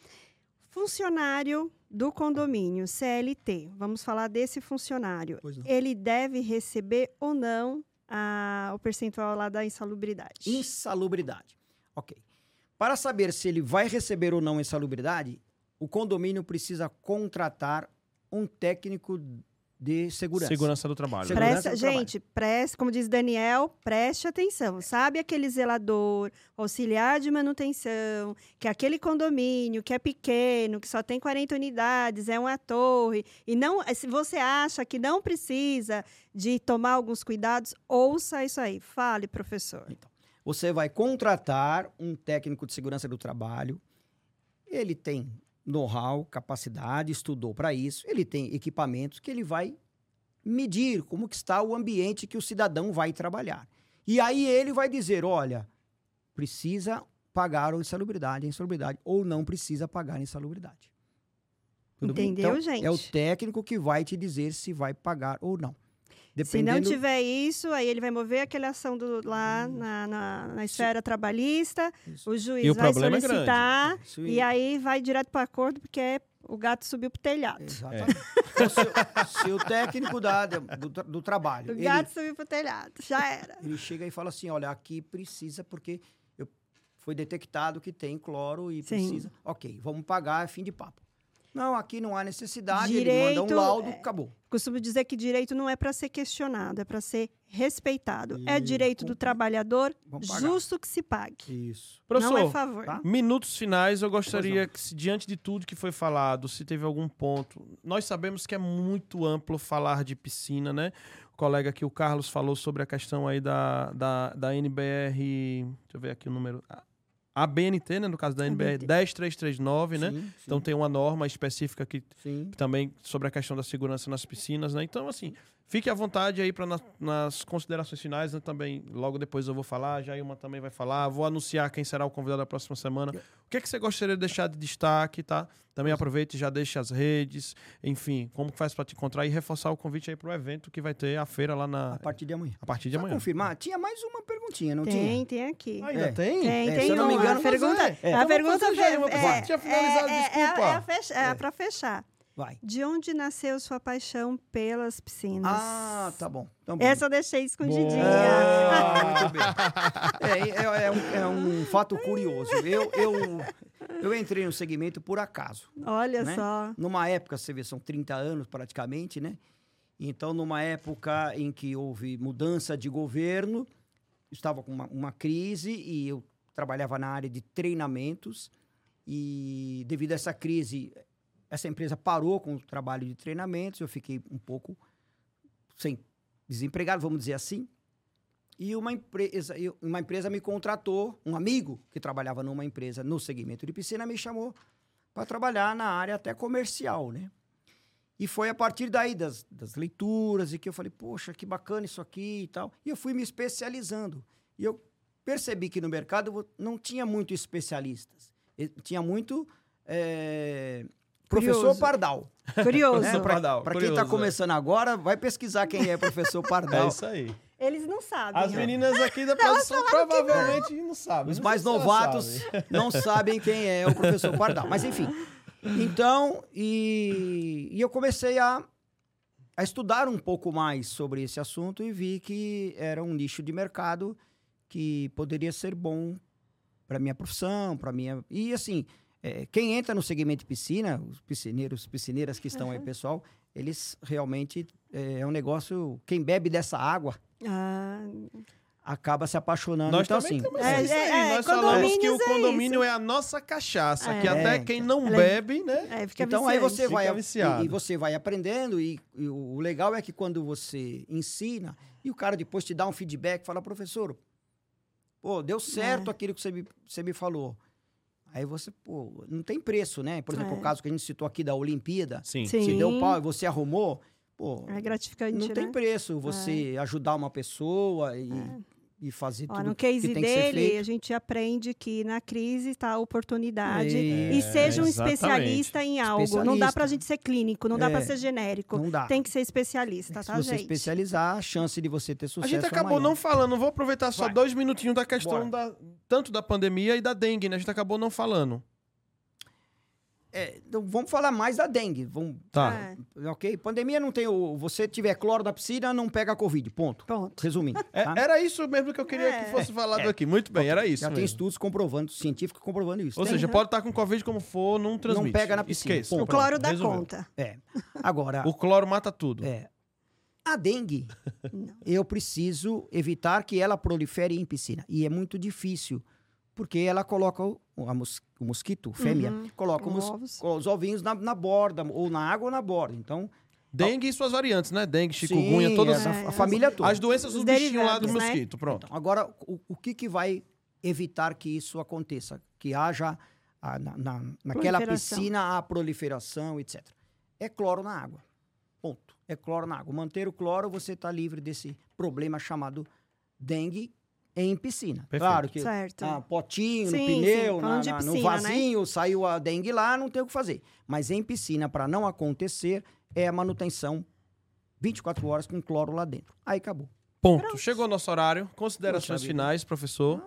Funcionário do condomínio, CLT. Vamos falar desse funcionário. Ele deve receber ou não a- o percentual lá da insalubridade? Insalubridade. Ok. Para saber se ele vai receber ou não insalubridade, o condomínio precisa contratar um técnico de segurança. Segurança do trabalho. Segurança Presta, do trabalho. gente, preste, como diz Daniel, preste atenção. Sabe aquele zelador, auxiliar de manutenção, que é aquele condomínio que é pequeno, que só tem 40 unidades, é uma torre, e não, se você acha que não precisa de tomar alguns cuidados, ouça isso aí. Fale, professor. Você vai contratar um técnico de segurança do trabalho. Ele tem know-how, capacidade, estudou para isso. Ele tem equipamentos que ele vai medir como que está o ambiente que o cidadão vai trabalhar. E aí ele vai dizer, olha, precisa pagar a insalubridade, a insalubridade, ou não precisa pagar a insalubridade. Tudo bem? Entendeu, Então, gente? É o técnico que vai te dizer se vai pagar ou não. Se não Dependendo- tiver isso, aí ele vai mover aquela ação do, lá na, na, na esfera trabalhista, Isso. o juiz E o vai é solicitar, Isso e aí vai direto para acordo, porque é- o gato subiu pro telhado. Exatamente. Então, se, o- se o técnico da, do, do trabalho, O ele, gato subiu pro telhado, já era. ele chega e fala assim, olha, aqui precisa porque eu, foi detectado que tem cloro e Sim. precisa. Ok, vamos pagar, é fim de papo. Não, aqui não há necessidade, ele Direito, manda um laudo, é, acabou. Costumo dizer que direito não é para ser questionado, é para ser respeitado. É Isso. direito do trabalhador, justo que se pague. Isso. Professor, não é favor. tá? Minutos finais, eu gostaria que, se, diante de tudo que foi falado, se teve algum ponto. Nós sabemos que é muito amplo falar de piscina, né? O colega aqui, o Carlos, falou sobre a questão aí da, da, da NBR. Deixa eu ver aqui o número. A- BNT, né? No caso da NBR, ABNT. 10339, né? Sim, sim, Então tem uma norma específica que sim. também sobre a questão da segurança nas piscinas, né? Então, assim, fique à vontade aí para nas considerações finais, né? Também, logo depois eu vou falar, já Ilma também vai falar, vou anunciar quem será o convidado da próxima semana. O que é que você gostaria de deixar de destaque, tá? Também aproveite e já deixe as redes, enfim, como que faz para te encontrar e reforçar o convite aí para o evento que vai ter a feira lá na A partir de amanhã. a partir de Só amanhã. confirmar, tinha mais uma perguntinha, não tinha? Tem, tem aqui. Ainda É. tem? Tem, É, tem se eu não me engano, a pergunta, é. É. a Então pergunta já, é, porque você tinha finalizado, é, é, desculpa. É, é, fecha- é É. pra fechar. Vai. De onde nasceu sua paixão pelas piscinas? Ah, tá bom. Então, bom. Essa eu deixei escondidinha. Ah, muito bem. É, é- é um, é um fato curioso. Eu, eu, eu entrei no segmento por acaso. Olha né? só. Numa época, você vê, são 30 anos praticamente, né? Então, numa época em que houve mudança de governo, estava com uma, uma crise e eu trabalhava na área de treinamentos. E devido a essa crise, essa empresa parou com o trabalho de treinamentos. Eu fiquei um pouco sem desempregado, vamos dizer assim. E uma empresa, uma empresa me contratou, um amigo que trabalhava numa empresa no segmento de piscina me chamou para trabalhar na área até comercial, né? E foi a partir daí das, das leituras e que eu falei, poxa, que bacana isso aqui e tal. E eu fui me especializando. E eu percebi que no mercado não tinha muito especialistas. Tinha muito eh, professor Curioso. Pardal. Curioso. Né? Professor Para quem está é. começando agora, vai pesquisar quem é professor É Pardal. isso aí. Eles não sabem. As meninas aqui da produção provavelmente não sabem. Os Não mais novatos sabem. não sabem quem é o professor Pardal. Mas enfim. Então, e, e eu comecei a, a estudar um pouco mais sobre esse assunto e vi que era um nicho de mercado que poderia ser bom para minha profissão, para minha. E assim, é, quem entra no segmento de piscina, os piscineiros, piscineiras que estão aí, pessoal, eles realmente é, é um negócio. Quem bebe dessa água Ah, acaba se apaixonando. Nós então, assim, É, isso aí. é, é, Nós falamos que o é condomínio é, a nossa cachaça, que até É. quem não é- bebe, né? é, fica Então aí você vai e, e você vai aprendendo e, e o legal é que quando você ensina e o cara depois te dá um feedback, fala professor, pô, deu certo É. aquilo que você me, você me falou. Aí você, pô, não tem preço, né? Por exemplo, É. o caso que a gente citou aqui da Olimpíada, Sim. Sim. se deu pau e você arrumou, pô, É gratificante, não né? tem preço você ajudar uma pessoa e, e fazer Ó, tudo no que case tem que ser dele, feito. a gente aprende que na crise está a oportunidade. É, e seja um exatamente. especialista em algo. Não dá Especialista. pra gente ser clínico, não dá É, pra ser genérico. Não dá. Tem que ser especialista, Se tá, você gente? especializar, a chance de você ter sucesso A gente é acabou maior. não falando, vou aproveitar só Vai. dois minutinhos da questão Bora. da, tanto da pandemia e da dengue, né? A gente acabou não falando. É, então vamos falar mais da dengue. Vamos, Tá. É, ok? Pandemia não tem o. Você tiver cloro na piscina, não pega a Covid. Ponto. ponto. Resumindo. É, tá? Era isso mesmo que eu queria É. que fosse falado aqui. Muito bem, era isso Já tem mesmo. estudos comprovando, científicos comprovando isso. Ou Tem- seja, pode estar com Covid como for, não transmite. pega na piscina. Esqueça. Ponto. O Pronto, cloro dá conta. É. Agora, O cloro mata tudo. é, a dengue, eu preciso evitar que ela prolifere em piscina. E é muito difícil, porque ela coloca o, a mos- o mosquito, fêmea, Uhum. coloca os, Ovos. os ovinhos na, na borda, ou na água ou na borda. Então, Dengue e suas variantes, né? Dengue, chikungunya, sim, todas essa- É, a família toda. as doenças Os dos bichinhos lá do né? mosquito. Pronto. Então, agora, o, o que, que vai evitar que isso aconteça? Que haja a- na, na- naquela piscina a proliferação, etc. É cloro na água. Ponto. É cloro na água. Manter o cloro, você está livre desse problema chamado dengue em piscina. Perfeito. Claro que Certo. ah, potinho, Sim, no pneu, na- na- no piscina, né? vasinho, saiu a dengue lá, não tem o que fazer. Mas em piscina, para não acontecer, é a manutenção 24 horas com cloro lá dentro. Aí acabou. Ponto. Chegou o nosso horário. Considerações finais, professor.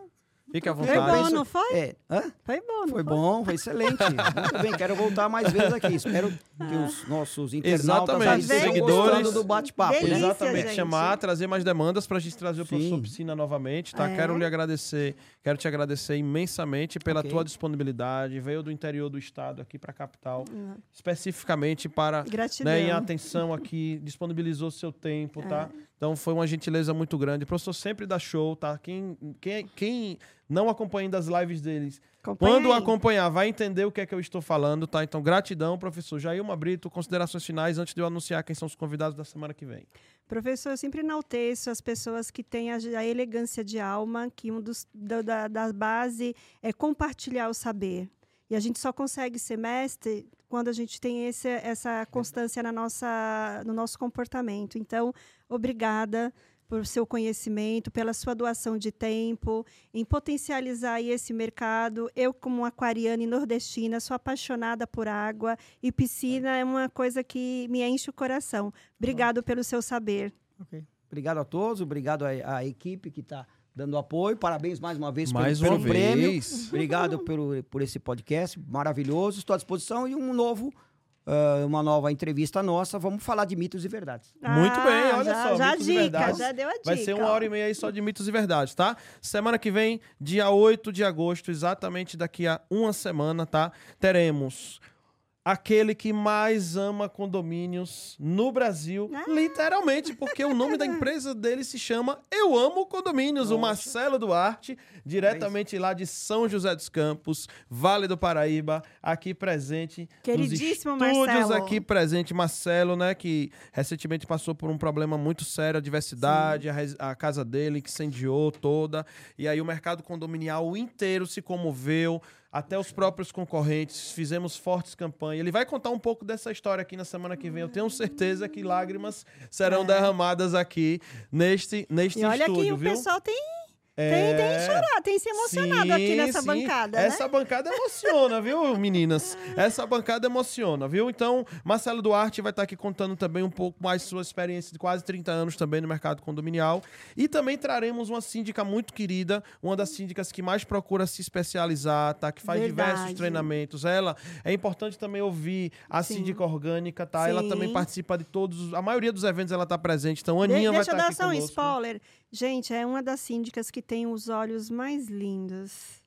Fique à Foi vontade. bom, não foi? É, hã? Foi bom, não Foi bom, foi excelente. Muito bem, quero voltar mais vezes aqui. Espero que os nossos internautas Exatamente, seguidores. gostando do bate-papo. né? Exatamente. gente. Chamar, trazer mais demandas pra gente trazer o professor Sim. Piscina novamente, tá? É. Quero lhe agradecer, quero te agradecer imensamente pela Ok. tua disponibilidade. Veio do interior do estado aqui pra capital, Uhum. especificamente para Gratidão. né, em atenção aqui, disponibilizou seu tempo, tá? Então foi uma gentileza muito grande. O professor sempre dá show, tá? Quem, quem, quem não acompanha ainda as lives deles, quando acompanhar, vai entender o que é que eu estou falando, tá? Então, gratidão, professor Jailma Brito. Considerações finais antes de eu anunciar quem são os convidados da semana que vem. Professor, eu sempre enalteço as pessoas que têm a, a elegância de alma, que um dos da, da, da base é compartilhar o saber. E a gente só consegue ser mestre quando a gente tem esse, essa constância na nossa, no nosso comportamento. Então, obrigada por seu conhecimento, pela sua doação de tempo, em potencializar esse mercado. Eu, como aquariana e nordestina, sou apaixonada por água e piscina é uma coisa que me enche o coração. Obrigado pelo seu saber. Ok. Obrigado a todos, obrigado à, à equipe que está dando apoio. Parabéns mais uma vez Mais pelo, uma pelo prêmio. vez. Obrigado pelo, por esse podcast maravilhoso. Estou à disposição e um novo, ah, uma nova entrevista nossa. Vamos falar de mitos e verdades. Muito bem, olha já, só, Já a e dica, verdades. já deu a dica. Vai ser uma hora e meia aí só de mitos e verdades, tá? Semana que vem, dia 8 de agosto, exatamente daqui a uma semana, tá? Teremos aquele que mais ama condomínios no Brasil, Ah. literalmente, porque o nome da empresa dele se chama Eu Amo Condomínios, o Nossa. Marcelo Duarte, diretamente lá de São José dos Campos, Vale do Paraíba, aqui presente. Queridíssimo nos estúdios Marcelo. aqui presente, Marcelo, né, que recentemente passou por um problema muito sério, a diversidade, a, a casa dele que incendiou toda, e aí o mercado condominial inteiro se comoveu, até os próprios concorrentes, fizemos fortes campanhas. Ele vai contar um pouco dessa história aqui na semana que vem. Eu tenho certeza que lágrimas serão É. derramadas aqui neste, neste E olha estúdio, que o viu? pessoal tem, É. tem, tem chorado, tem se emocionado aqui Sim, nessa sim. bancada, Essa né? bancada emociona, viu, meninas? Essa bancada emociona, viu? Então, Marcelo Duarte vai estar aqui contando também um pouco mais sua experiência de quase 30 anos também no mercado condominial. E também traremos uma síndica muito querida, uma das síndicas que mais procura se especializar, tá? Que faz Verdade. diversos treinamentos. Ela, é importante também ouvir a Sim. síndica orgânica, tá? Ela Sim. também participa de todos, a maioria dos eventos ela tá presente. Então, Aninha vai deixa eu estar dar aqui só um spoiler. Gente, é uma das síndicas que tem os olhos mais lindos.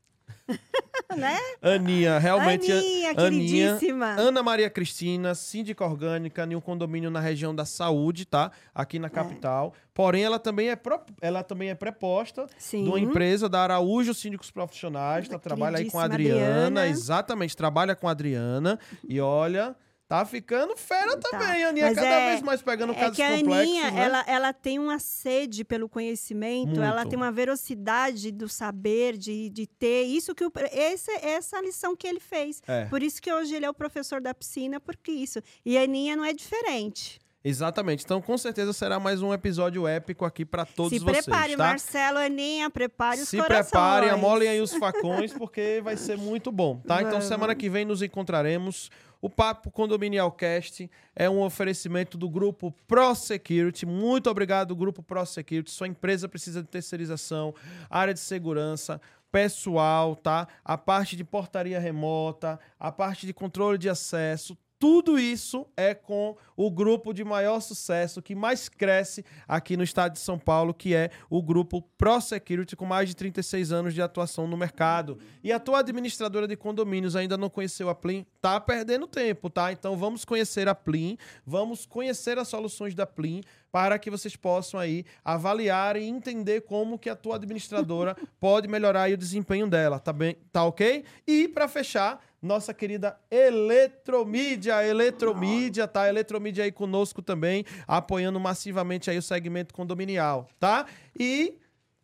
né? Aninha, realmente... Aninha, Aninha, queridíssima. Ana Maria Cristina, síndica orgânica em um condomínio na região da Saúde, tá? Aqui na capital. Porém, ela também é, pro- ela também é preposta Sim. de uma empresa da Araújo Síndicos Profissionais, tá? Trabalha aí com a Adriana, Adriana. exatamente, trabalha com a Adriana. E olha, tá ficando fera Tá. também, Aninha, Mas cada é- vez mais pegando É casos que a complexos, Aninha, né? ela, ela tem uma sede pelo conhecimento, ela Muito. tem uma velocidade do saber, de, de ter. Isso que o, esse, essa é a lição que ele fez. É. Por isso que hoje ele é o professor da piscina, porque isso. E a Aninha não é diferente. Exatamente. Então, com certeza será mais um episódio épico aqui pra todos Se vocês, prepare, tá? Marcelo, Aninha, prepare os Se corações. preparem, amolem aí os facões, porque vai ser muito bom, tá? Então, semana que vem nos encontraremos. O Papo Condominial Cast é um oferecimento do grupo Pro Security. Muito obrigado, grupo Pro Security. Sua empresa precisa de terceirização, área de segurança, pessoal, tá? A parte de portaria remota, a parte de controle de acesso. Tudo isso é com o grupo de maior sucesso, que mais cresce aqui no estado de São Paulo, que é o grupo Pro Security, com mais de 36 anos de atuação no mercado. E a tua administradora de condomínios ainda não conheceu a Plim, tá perdendo tempo, tá? Então vamos conhecer a Plim, vamos conhecer as soluções da Plim, para que vocês possam aí avaliar e entender como que a tua administradora pode melhorar o desempenho dela, tá bem? Tá OK? E para fechar, nossa querida Eletromídia, Eletromídia, tá? Eletromídia aí conosco também, apoiando massivamente aí o segmento condominial, tá? E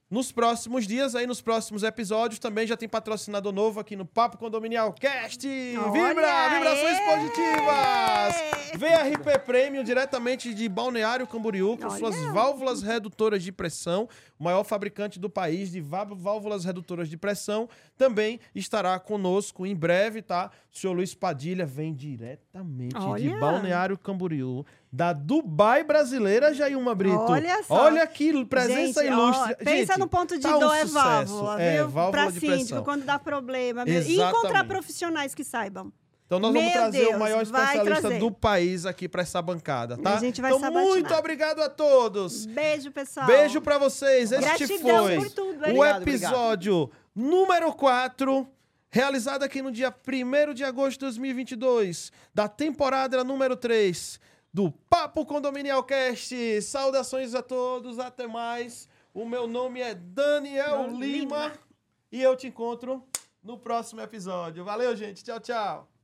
nos próximos dias, aí nos próximos episódios, também já tem patrocinador novo aqui no Papo Condominial Cast. Vibra! Olha, Vibrações ê! positivas! VRP Premium, diretamente de Balneário Camboriú, com Olha. suas válvulas redutoras de pressão, o maior fabricante do país de vá- válvulas redutoras de pressão, também estará conosco em breve, tá? O senhor Luiz Padilha vem diretamente de Olha. Balneário Camboriú, da Dubai brasileira, Jailma Brito. Olha só. Olha que presença Gente, ó, ilustre. pensa Gente, no ponto de tá um dor é sucesso. válvula, É, viu? válvula pra de síndico, pressão. quando dá problema. E encontrar profissionais que saibam. Então nós vamos Meu trazer o Deus, maior vai especialista trazer. do país aqui para essa bancada, tá? A gente vai então sabatinar. muito obrigado a todos. Beijo, pessoal. Beijo para vocês. Este Gratidão foi por tudo, o hein? Obrigado, episódio número 4, realizado aqui no dia 1 de agosto de 2022, da temporada número 3 do Papo Condominial Cast. Saudações a todos, até mais. O meu nome é Daniel Lima. Lima e eu te encontro no próximo episódio. Valeu, gente. Tchau, tchau.